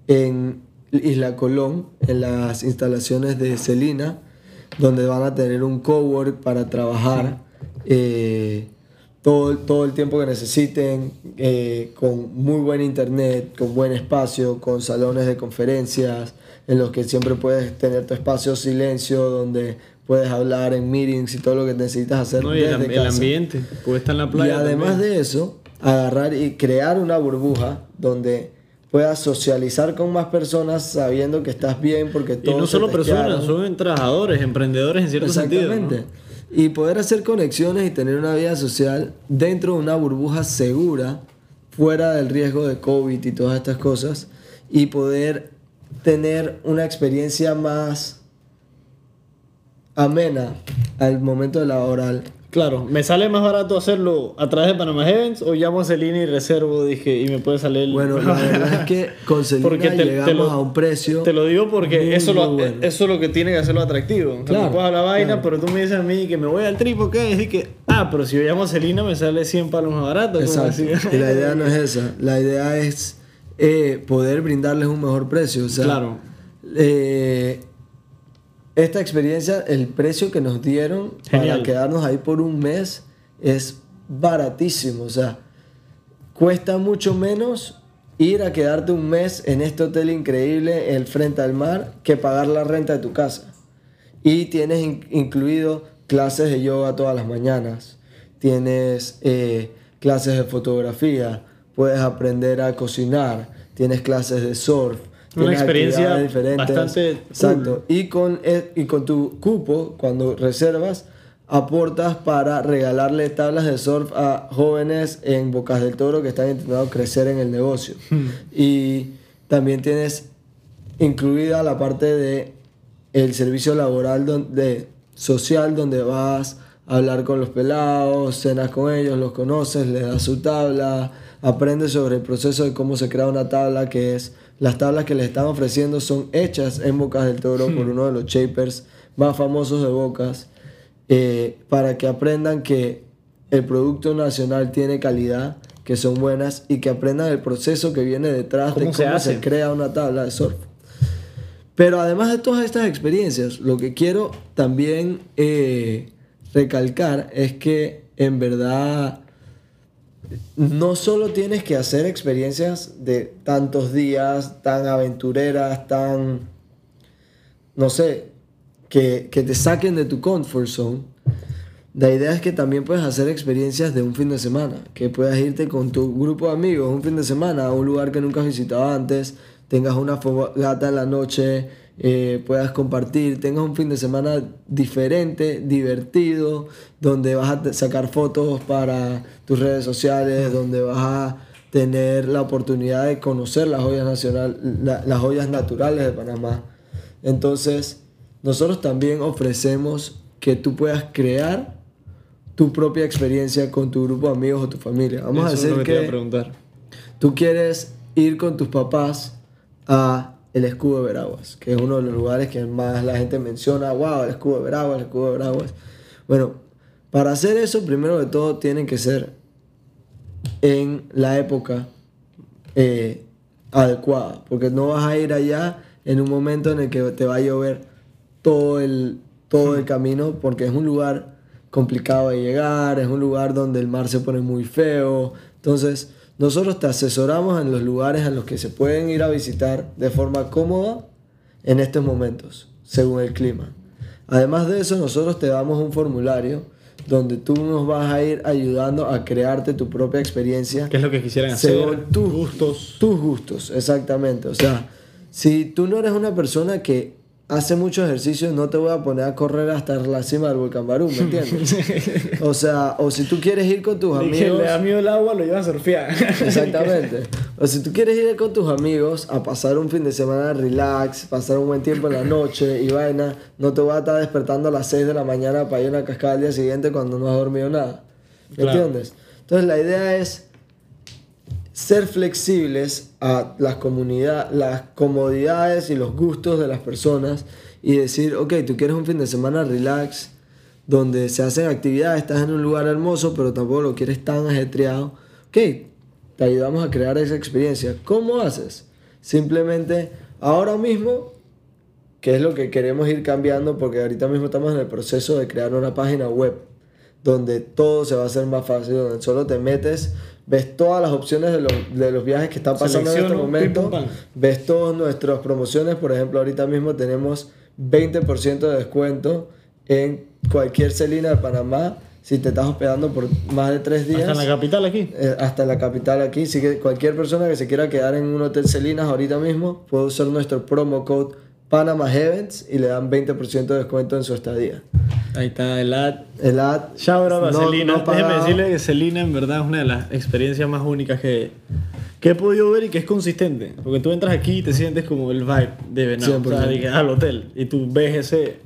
Speaker 2: en Isla Colón, en las instalaciones de Celina, donde van a tener un cowork para trabajar. eh, todo, todo el tiempo que necesiten, eh, con muy buen internet, con buen espacio, con salones de conferencias, en los que siempre puedes tener tu espacio silencio, donde puedes hablar en meetings y todo lo que necesitas hacer
Speaker 1: No, y el,
Speaker 2: desde
Speaker 1: am- el
Speaker 2: casa.
Speaker 1: ambiente, está en la
Speaker 2: Y
Speaker 1: playa.
Speaker 2: además
Speaker 1: también.
Speaker 2: de eso, agarrar y crear una burbuja donde puedas socializar con más personas sabiendo que estás bien porque
Speaker 1: Y
Speaker 2: todos
Speaker 1: no
Speaker 2: se
Speaker 1: solo personas, son trabajadores, emprendedores en cierto sentido.
Speaker 2: Exactamente.
Speaker 1: ¿no?
Speaker 2: Y poder hacer conexiones y tener una vida social dentro de una burbuja segura, fuera del riesgo de COVID y todas estas cosas, y poder tener una experiencia más amena al momento de la oral.
Speaker 1: Claro, ¿me sale más barato hacerlo a través de Panama Events o llamo a Celina y reservo? Dije, y me puede salir.
Speaker 2: Bueno, la verdad es que con Celina
Speaker 1: Porque te- te
Speaker 2: llegamos
Speaker 1: lo-
Speaker 2: a un precio.
Speaker 1: Te lo digo porque eso, lo,
Speaker 2: bueno.
Speaker 1: eso es lo que tiene que hacerlo atractivo.
Speaker 2: Claro,
Speaker 1: me puedes hablar vaina,
Speaker 2: claro.
Speaker 1: pero tú me dices a mí que me voy al trip, ¿ok? Es que, ah, pero si yo llamo a Celina me sale 100 palos más barato. ¿cómo
Speaker 2: Exacto. Y la idea no es esa. La idea es eh, poder brindarles un mejor precio. O sea,
Speaker 1: Claro.
Speaker 2: eh, esta experiencia, el precio que nos dieron
Speaker 1: Genial.
Speaker 2: para quedarnos ahí por un mes es baratísimo. O sea, cuesta mucho menos ir a quedarte un mes en este hotel increíble, el frente al mar, que pagar la renta de tu casa. Y tienes in- incluido clases de yoga todas las mañanas. Tienes eh, clases de fotografía. Puedes aprender a cocinar. Tienes clases de surf.
Speaker 1: Una experiencia bastante cool.
Speaker 2: Exacto. Y con, e- y con tu cupo, cuando reservas, aportas para regalarle tablas de surf a jóvenes en Bocas del Toro que están intentando crecer en el negocio. y también tienes incluida la parte de el servicio laboral donde, social donde vas a hablar con los pelados, cenas con ellos, los conoces, les das su tabla, aprendes sobre el proceso de cómo se crea una tabla, que es las tablas que les están ofreciendo son hechas en Bocas del Toro por uno de los shapers más famosos de Bocas, eh, para que aprendan que el producto nacional tiene calidad, que son buenas y que aprendan el proceso que viene detrás de cómo se crea una tabla de surf. Pero además de todas estas experiencias, lo que quiero también eh, recalcar es que en verdad no solo tienes que hacer experiencias de tantos días, tan aventureras, tan, no sé, que, que te saquen de tu comfort zone. La idea es que también puedes hacer experiencias de un fin de semana, que puedas irte con tu grupo de amigos un fin de semana a un lugar que nunca has visitado antes, tengas una fogata en la noche, eh, puedas compartir, tengas un fin de semana diferente, divertido, donde vas a sacar fotos para tus redes sociales, donde vas a tener la oportunidad de conocer las joyas, nacional, las joyas naturales de Panamá. Entonces, nosotros también ofrecemos que tú puedas crear tu propia experiencia con tu grupo de amigos o tu familia. Vamos a decir que, tú quieres ir con tus papás a el escudo de Veraguas, que es uno de los lugares que más la gente menciona, wow, el escudo de Veraguas, el escudo de Veraguas. Bueno, para hacer eso, primero de todo, tienen que ser en la época eh, adecuada, porque no vas a ir allá en un momento en el que te va a llover todo el, todo el camino, porque es un lugar complicado de llegar, es un lugar donde el mar se pone muy feo, entonces nosotros te asesoramos en los lugares en los que se pueden ir a visitar de forma cómoda en estos momentos, según el clima. Además de eso, nosotros te damos un formulario donde tú nos vas a ir ayudando a crearte tu propia experiencia.
Speaker 1: ¿Qué es lo que quisieran hacer? Según tus gustos.
Speaker 2: Tus gustos, exactamente. O sea, si tú no eres una persona que hace mucho ejercicio, no te voy a poner a correr hasta la cima del volcán Barú, ¿me entiendes? o sea, o si tú quieres ir con tus amigos...
Speaker 1: le da miedo el agua, lo llevas a surfear.
Speaker 2: Exactamente. O si tú quieres ir con tus amigos a pasar un fin de semana relax, pasar un buen tiempo en la noche y vaina, no te voy a estar despertando a las 6 de la mañana para ir a una cascada al día siguiente cuando no has dormido nada. ¿Me entiendes? Entonces la idea es ser flexibles a las, comunidades, las comodidades y los gustos de las personas y decir, ok, tú quieres un fin de semana relax, donde se hacen actividades, estás en un lugar hermoso, pero tampoco lo quieres tan ajetreado. Ok, te ayudamos a crear esa experiencia. ¿Cómo haces? Simplemente ahora mismo, que es lo que queremos ir cambiando, porque ahorita mismo estamos en el proceso de crear una página web donde todo se va a hacer más fácil, donde solo te metes, ves todas las opciones de los, de los viajes que están pasando en este momento, ves todas nuestras promociones, por ejemplo, ahorita mismo tenemos 20% de descuento en cualquier celina de Panamá si te estás hospedando por más de tres días.
Speaker 1: ¿Hasta en la capital aquí?
Speaker 2: Eh, hasta en la capital aquí. Así que cualquier persona que se quiera quedar en un hotel Celinas ahorita mismo puede usar nuestro promo code Panama Heavens y le dan 20% de descuento en su estadía.
Speaker 1: Ahí está el ad.
Speaker 2: El ad.
Speaker 1: Shout out a Celina. Déjeme decirle que Celina en verdad es una de las experiencias más únicas que, que he podido ver y que es consistente. Porque tú entras aquí y te sientes como el vibe de Venado. O sea, al hotel. Y tú ves ese,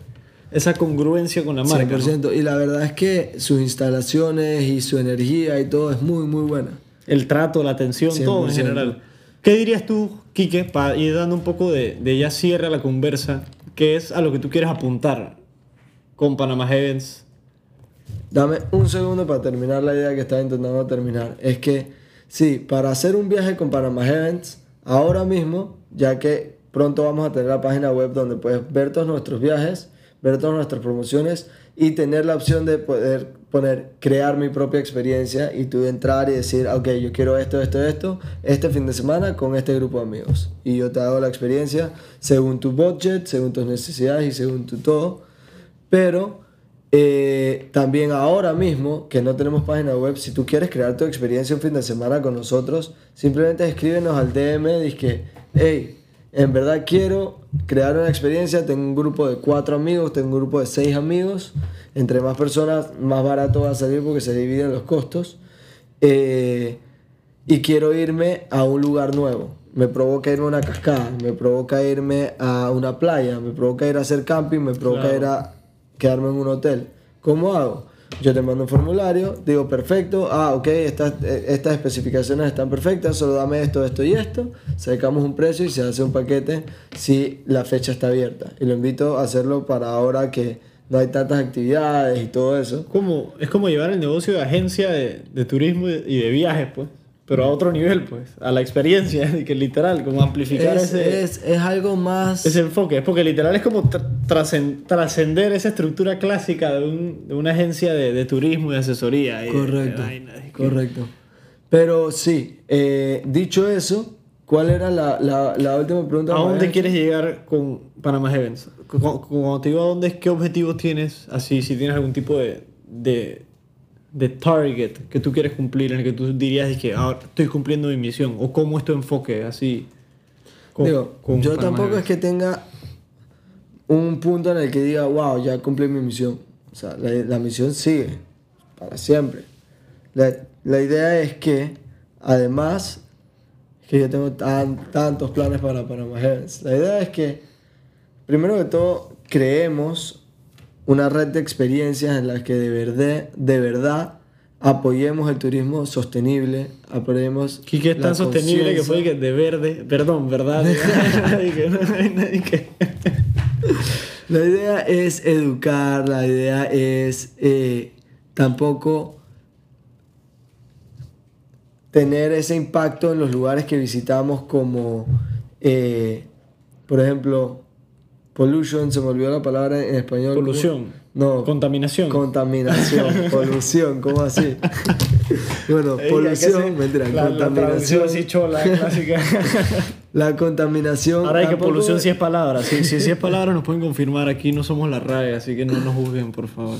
Speaker 1: esa congruencia con la marca. 100%.
Speaker 2: Y la verdad es que sus instalaciones y su energía y todo es muy, muy buena.
Speaker 1: El trato, la atención, todo en general. ¿Qué dirías tú, Quique, para ir dando un poco de, de ya cierre a la conversa? ¿Qué es a lo que tú quieres apuntar con Panama Heavens?
Speaker 2: Dame un segundo para terminar la idea que estaba intentando terminar. Es que, sí, para hacer un viaje con Panama Heavens, ahora mismo, ya que pronto vamos a tener la página web donde puedes ver todos nuestros viajes, ver todas nuestras promociones y tener la opción de poder poner, crear mi propia experiencia y tú entrar y decir, ok, yo quiero esto, esto, esto, este fin de semana con este grupo de amigos. Y yo te hago la experiencia según tu budget, según tus necesidades y según tu todo. Pero eh, también ahora mismo, que no tenemos página web, si tú quieres crear tu experiencia un fin de semana con nosotros, simplemente escríbenos al DM, que, hey, en verdad quiero crear una experiencia, tengo un grupo de cuatro amigos, tengo un grupo de seis amigos, entre más personas más barato va a salir porque se dividen los costos. Eh, y quiero irme a un lugar nuevo. Me provoca irme a una cascada, me provoca irme a una playa, me provoca ir a hacer camping, me provoca
Speaker 1: Claro.
Speaker 2: ir a quedarme en un hotel. ¿Cómo hago? Yo te mando un formulario, digo, perfecto, ah, ok, estas, eh, estas especificaciones están perfectas, solo dame esto, esto y esto, sacamos un precio y se hace un paquete si la fecha está abierta. Y lo invito a hacerlo para ahora que no hay tantas actividades y todo eso.
Speaker 1: Como, es como llevar el negocio de agencia de, de turismo y de, y de viajes, pues. Pero a otro nivel, pues. A la experiencia, y que literal, como amplificar
Speaker 2: Es,
Speaker 1: ese,
Speaker 2: es, es algo más...
Speaker 1: ese enfoque. Es porque literal es como tra- trascen- trascender esa estructura clásica de, un- de una agencia de, de turismo y de asesoría. y de-
Speaker 2: Correcto,
Speaker 1: de es que-
Speaker 2: correcto. Pero sí, eh, dicho eso, ¿cuál era la, la, la última pregunta?
Speaker 1: ¿A dónde quieres llegar con Panama Events? Cu- cu- Cuando te digo a dónde, ¿qué objetivos tienes? Así, si tienes algún tipo de, de, target que tú quieres cumplir, en el que tú dirías de que ahora estoy cumpliendo mi misión, o cómo es tu enfoque, así. con-
Speaker 2: Digo,
Speaker 1: con
Speaker 2: yo tampoco es que tenga un punto en el que diga, wow, ya cumplí mi misión. O sea, la, la misión sigue para siempre. La, la idea es que, además, es que yo tengo tan, tantos planes para Panama Heavens. La idea es que, primero que todo, creemos una red de experiencias en las que de verdad, de verdad apoyemos el turismo sostenible, apoyemos
Speaker 1: Y que es tan sostenible que fue de verde, perdón, ¿verdad? Y que no hay nadie que-
Speaker 2: La idea es educar, la idea es eh, tampoco tener ese impacto en los lugares que visitamos como, eh, por ejemplo, pollution, se me olvidó la palabra en español.
Speaker 1: Polución.
Speaker 2: No.
Speaker 1: Contaminación.
Speaker 2: Contaminación, polución, ¿cómo así? bueno,
Speaker 1: Ey,
Speaker 2: polución,
Speaker 1: ¿qué se-
Speaker 2: mentira,
Speaker 1: la, la
Speaker 2: contaminación.
Speaker 1: así chola, clásica.
Speaker 2: La contaminación.
Speaker 1: Ahora hay que polución sí es palabra. Si, si, si es palabra nos pueden confirmar aquí, no somos la RAE, así que no nos juzguen, por favor.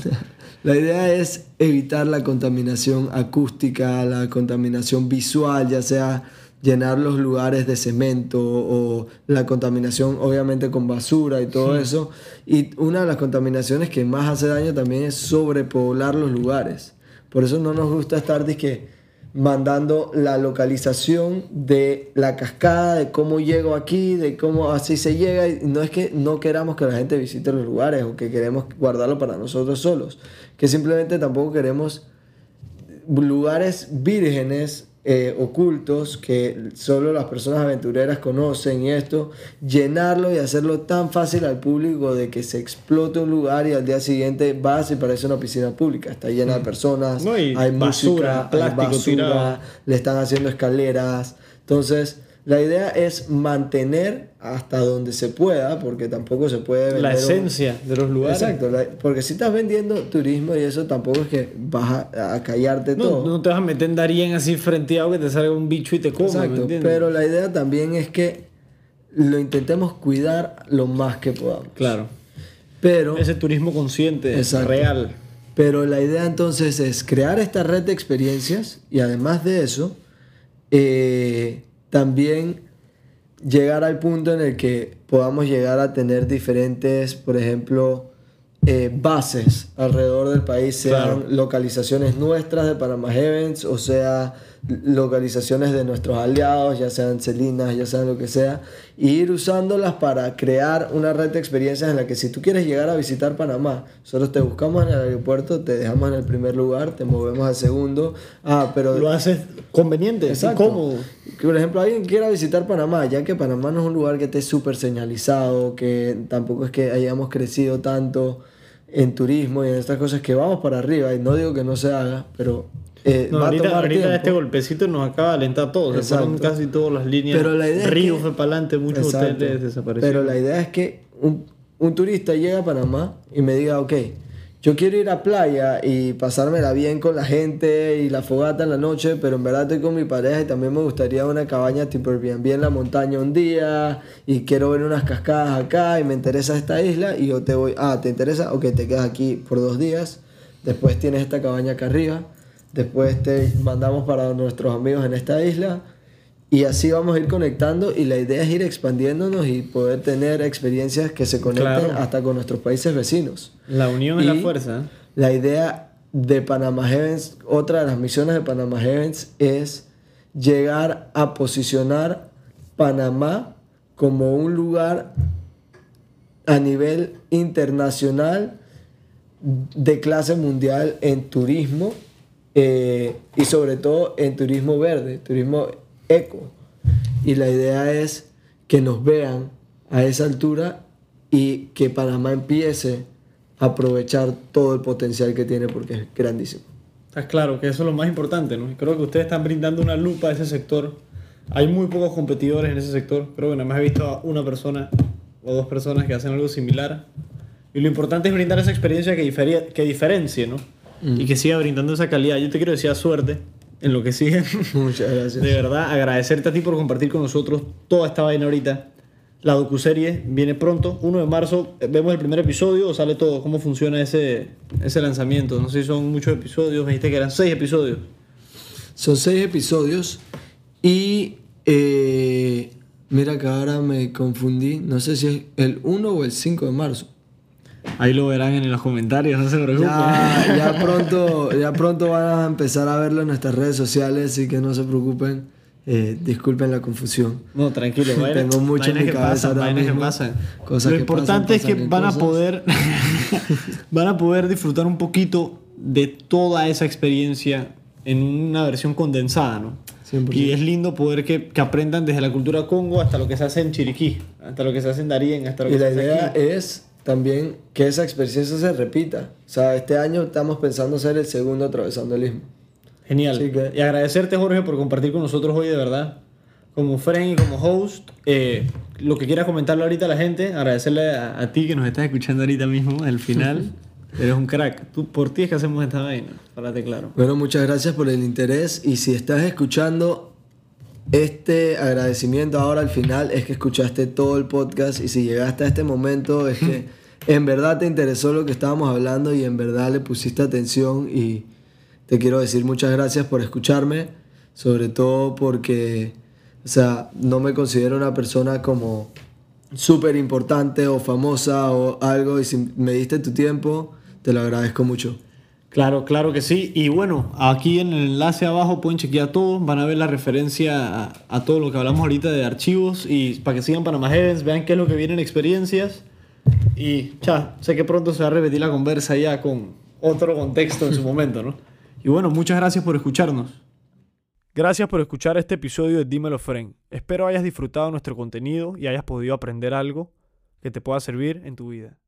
Speaker 2: La idea es evitar la contaminación acústica, la contaminación visual, ya sea llenar los lugares de cemento o la contaminación obviamente con basura y todo eso. Y una de las contaminaciones que más hace daño también es sobrepoblar los lugares. Por eso no nos gusta estar dizque, mandando la localización de la cascada, de cómo llego aquí, de cómo así se llega. Y no es que no queramos que la gente visite los lugares o que queremos guardarlo para nosotros solos, que simplemente tampoco queremos lugares vírgenes eh, ocultos que solo las personas aventureras conocen y esto, llenarlo y hacerlo tan fácil al público de que se explote un lugar y al día siguiente vas y parece una piscina pública, está llena de personas,
Speaker 1: No,
Speaker 2: hay
Speaker 1: basura,
Speaker 2: música,
Speaker 1: plástico
Speaker 2: hay basura,
Speaker 1: tirado.
Speaker 2: le están haciendo escaleras, entonces la idea es mantener hasta donde se pueda, porque tampoco se puede vender
Speaker 1: La
Speaker 2: un-
Speaker 1: esencia de los lugares.
Speaker 2: Exacto, porque si estás vendiendo turismo y eso tampoco es que vas a, a callarte
Speaker 1: No,
Speaker 2: todo.
Speaker 1: no te vas a meter en Darien así frenteado que te salga un bicho y te coma, ¿me
Speaker 2: Exacto, pero la idea también es que lo intentemos cuidar lo más que podamos.
Speaker 1: Claro.
Speaker 2: Pero,
Speaker 1: Ese turismo consciente,
Speaker 2: Exacto.
Speaker 1: real.
Speaker 2: pero la idea entonces es crear esta red de experiencias y además de eso, eh, también llegar al punto en el que podamos llegar a tener diferentes, por ejemplo, eh, bases alrededor del país, sean
Speaker 1: Claro.
Speaker 2: localizaciones nuestras de Panama Events, o sea, localizaciones de nuestros aliados, ya sean Celinas, ya sean lo que sea, y ir usándolas para crear una red de experiencias en la que si tú quieres llegar a visitar Panamá, nosotros te buscamos en el aeropuerto, te dejamos en el primer lugar, te movemos al segundo, ah, pero...
Speaker 1: Lo haces conveniente,
Speaker 2: Exacto.
Speaker 1: cómodo.
Speaker 2: Que, por ejemplo, alguien quiera visitar Panamá, ya que Panamá no es un lugar que esté súper señalizado, que tampoco es que hayamos crecido tanto en turismo y en estas cosas que vamos para arriba, y no digo que no se haga, pero eh,
Speaker 1: No, ahorita ahorita este golpecito nos acaba de alentar a todos. Se fueron casi todas las líneas.
Speaker 2: Pero la idea es
Speaker 1: Río
Speaker 2: que-
Speaker 1: fue para adelante, muchos
Speaker 2: Exacto.
Speaker 1: hoteles desaparecieron.
Speaker 2: Pero la idea es que un, un turista llegue a Panamá y me diga, ok, yo quiero ir a playa y pasármela bien con la gente y la fogata en la noche, pero en verdad estoy con mi pareja y también me gustaría una cabaña tipo Airbnb en la montaña un día y quiero ver unas cascadas acá y me interesa esta isla y yo te voy, ah, ¿te interesa? Ok, te quedas aquí por dos días, después tienes esta cabaña acá arriba, después te mandamos para nuestros amigos en esta isla Y así vamos a ir conectando y la idea es ir expandiéndonos y poder tener experiencias que se conecten
Speaker 1: Claro.
Speaker 2: hasta con nuestros países vecinos.
Speaker 1: La unión es la fuerza.
Speaker 2: La idea de Panama Heavens, otra de las misiones de Panama Heavens es llegar a posicionar Panamá como un lugar a nivel internacional de clase mundial en turismo eh, y sobre todo en turismo verde, turismo eco. Y la idea es que nos vean a esa altura y que Panamá empiece a aprovechar todo el potencial que tiene porque es grandísimo.
Speaker 1: Está claro que eso es lo más importante, ¿no? Creo que ustedes están brindando una lupa a ese sector. Hay muy pocos competidores en ese sector. Creo que nada más he visto a una persona o dos personas que hacen algo similar. Y lo importante es brindar esa experiencia que, que diferencie, ¿no? Y que siga brindando esa calidad. Yo te quiero decir suerte en lo que sigue.
Speaker 2: Muchas gracias.
Speaker 1: De verdad, agradecerte a ti por compartir con nosotros toda esta vaina ahorita. La docuserie viene pronto, 1 de marzo. Vemos el primer episodio o sale todo. ¿Cómo funciona ese, ese lanzamiento? No sé si son muchos episodios. Me dijiste que eran 6 episodios.
Speaker 2: Son seis episodios y eh, mira que ahora me confundí, no sé si es el 1 o el 5 de marzo.
Speaker 1: Ahí lo verán en los comentarios, no se preocupen.
Speaker 2: Ya, ya pronto, ya pronto van a empezar a verlo en nuestras redes sociales, así que no se preocupen. Eh, disculpen la confusión.
Speaker 1: No, tranquilo. vaina-
Speaker 2: Tengo mucho en mi
Speaker 1: que
Speaker 2: cabeza
Speaker 1: pasan,
Speaker 2: ahora mismo. Cosas
Speaker 1: Lo
Speaker 2: que
Speaker 1: importante
Speaker 2: pasan,
Speaker 1: es que van a poder van a poder disfrutar un poquito de toda esa experiencia en una versión condensada, ¿no?
Speaker 2: 100%.
Speaker 1: Y es lindo poder que, que aprendan desde la cultura Congo hasta lo que se hace en Chiriquí, hasta lo que se hace en Darien, hasta lo que
Speaker 2: Y
Speaker 1: se
Speaker 2: la
Speaker 1: hace
Speaker 2: idea
Speaker 1: aquí.
Speaker 2: es también que esa experiencia se repita. O sea, este año estamos pensando hacer el segundo atravesando el istmo.
Speaker 1: Genial.
Speaker 2: Que-
Speaker 1: Y agradecerte, Jorge, por compartir con nosotros hoy, de verdad. Como friend y como host. Eh, lo que quieras comentarle ahorita a la gente, agradecerle a, a ti que nos estás escuchando ahorita mismo, al final. Eres un crack. Tú, por ti es que hacemos esta vaina, párate claro.
Speaker 2: Bueno, muchas gracias por el interés y si estás escuchando este agradecimiento ahora al final es que escuchaste todo el podcast y si llegaste a este momento es que en verdad te interesó lo que estábamos hablando y en verdad le pusiste atención y te quiero decir muchas gracias por escucharme, sobre todo porque, o sea, no me considero una persona como súper importante o famosa o algo y si me diste tu tiempo, te lo agradezco mucho.
Speaker 1: Claro, claro que sí. Y bueno, aquí en el enlace abajo pueden chequear todo. Van a ver la referencia a, a todo lo que hablamos ahorita de archivos. Y para que sigan Panama Heavens, vean qué es lo que vienen experiencias. Y ya, sé que pronto se va a repetir la conversa ya con otro contexto en su momento, ¿no? Y bueno, muchas gracias por escucharnos. Gracias por escuchar este episodio de Dímelo Friend. Espero hayas disfrutado nuestro contenido y hayas podido aprender algo que te pueda servir en tu vida.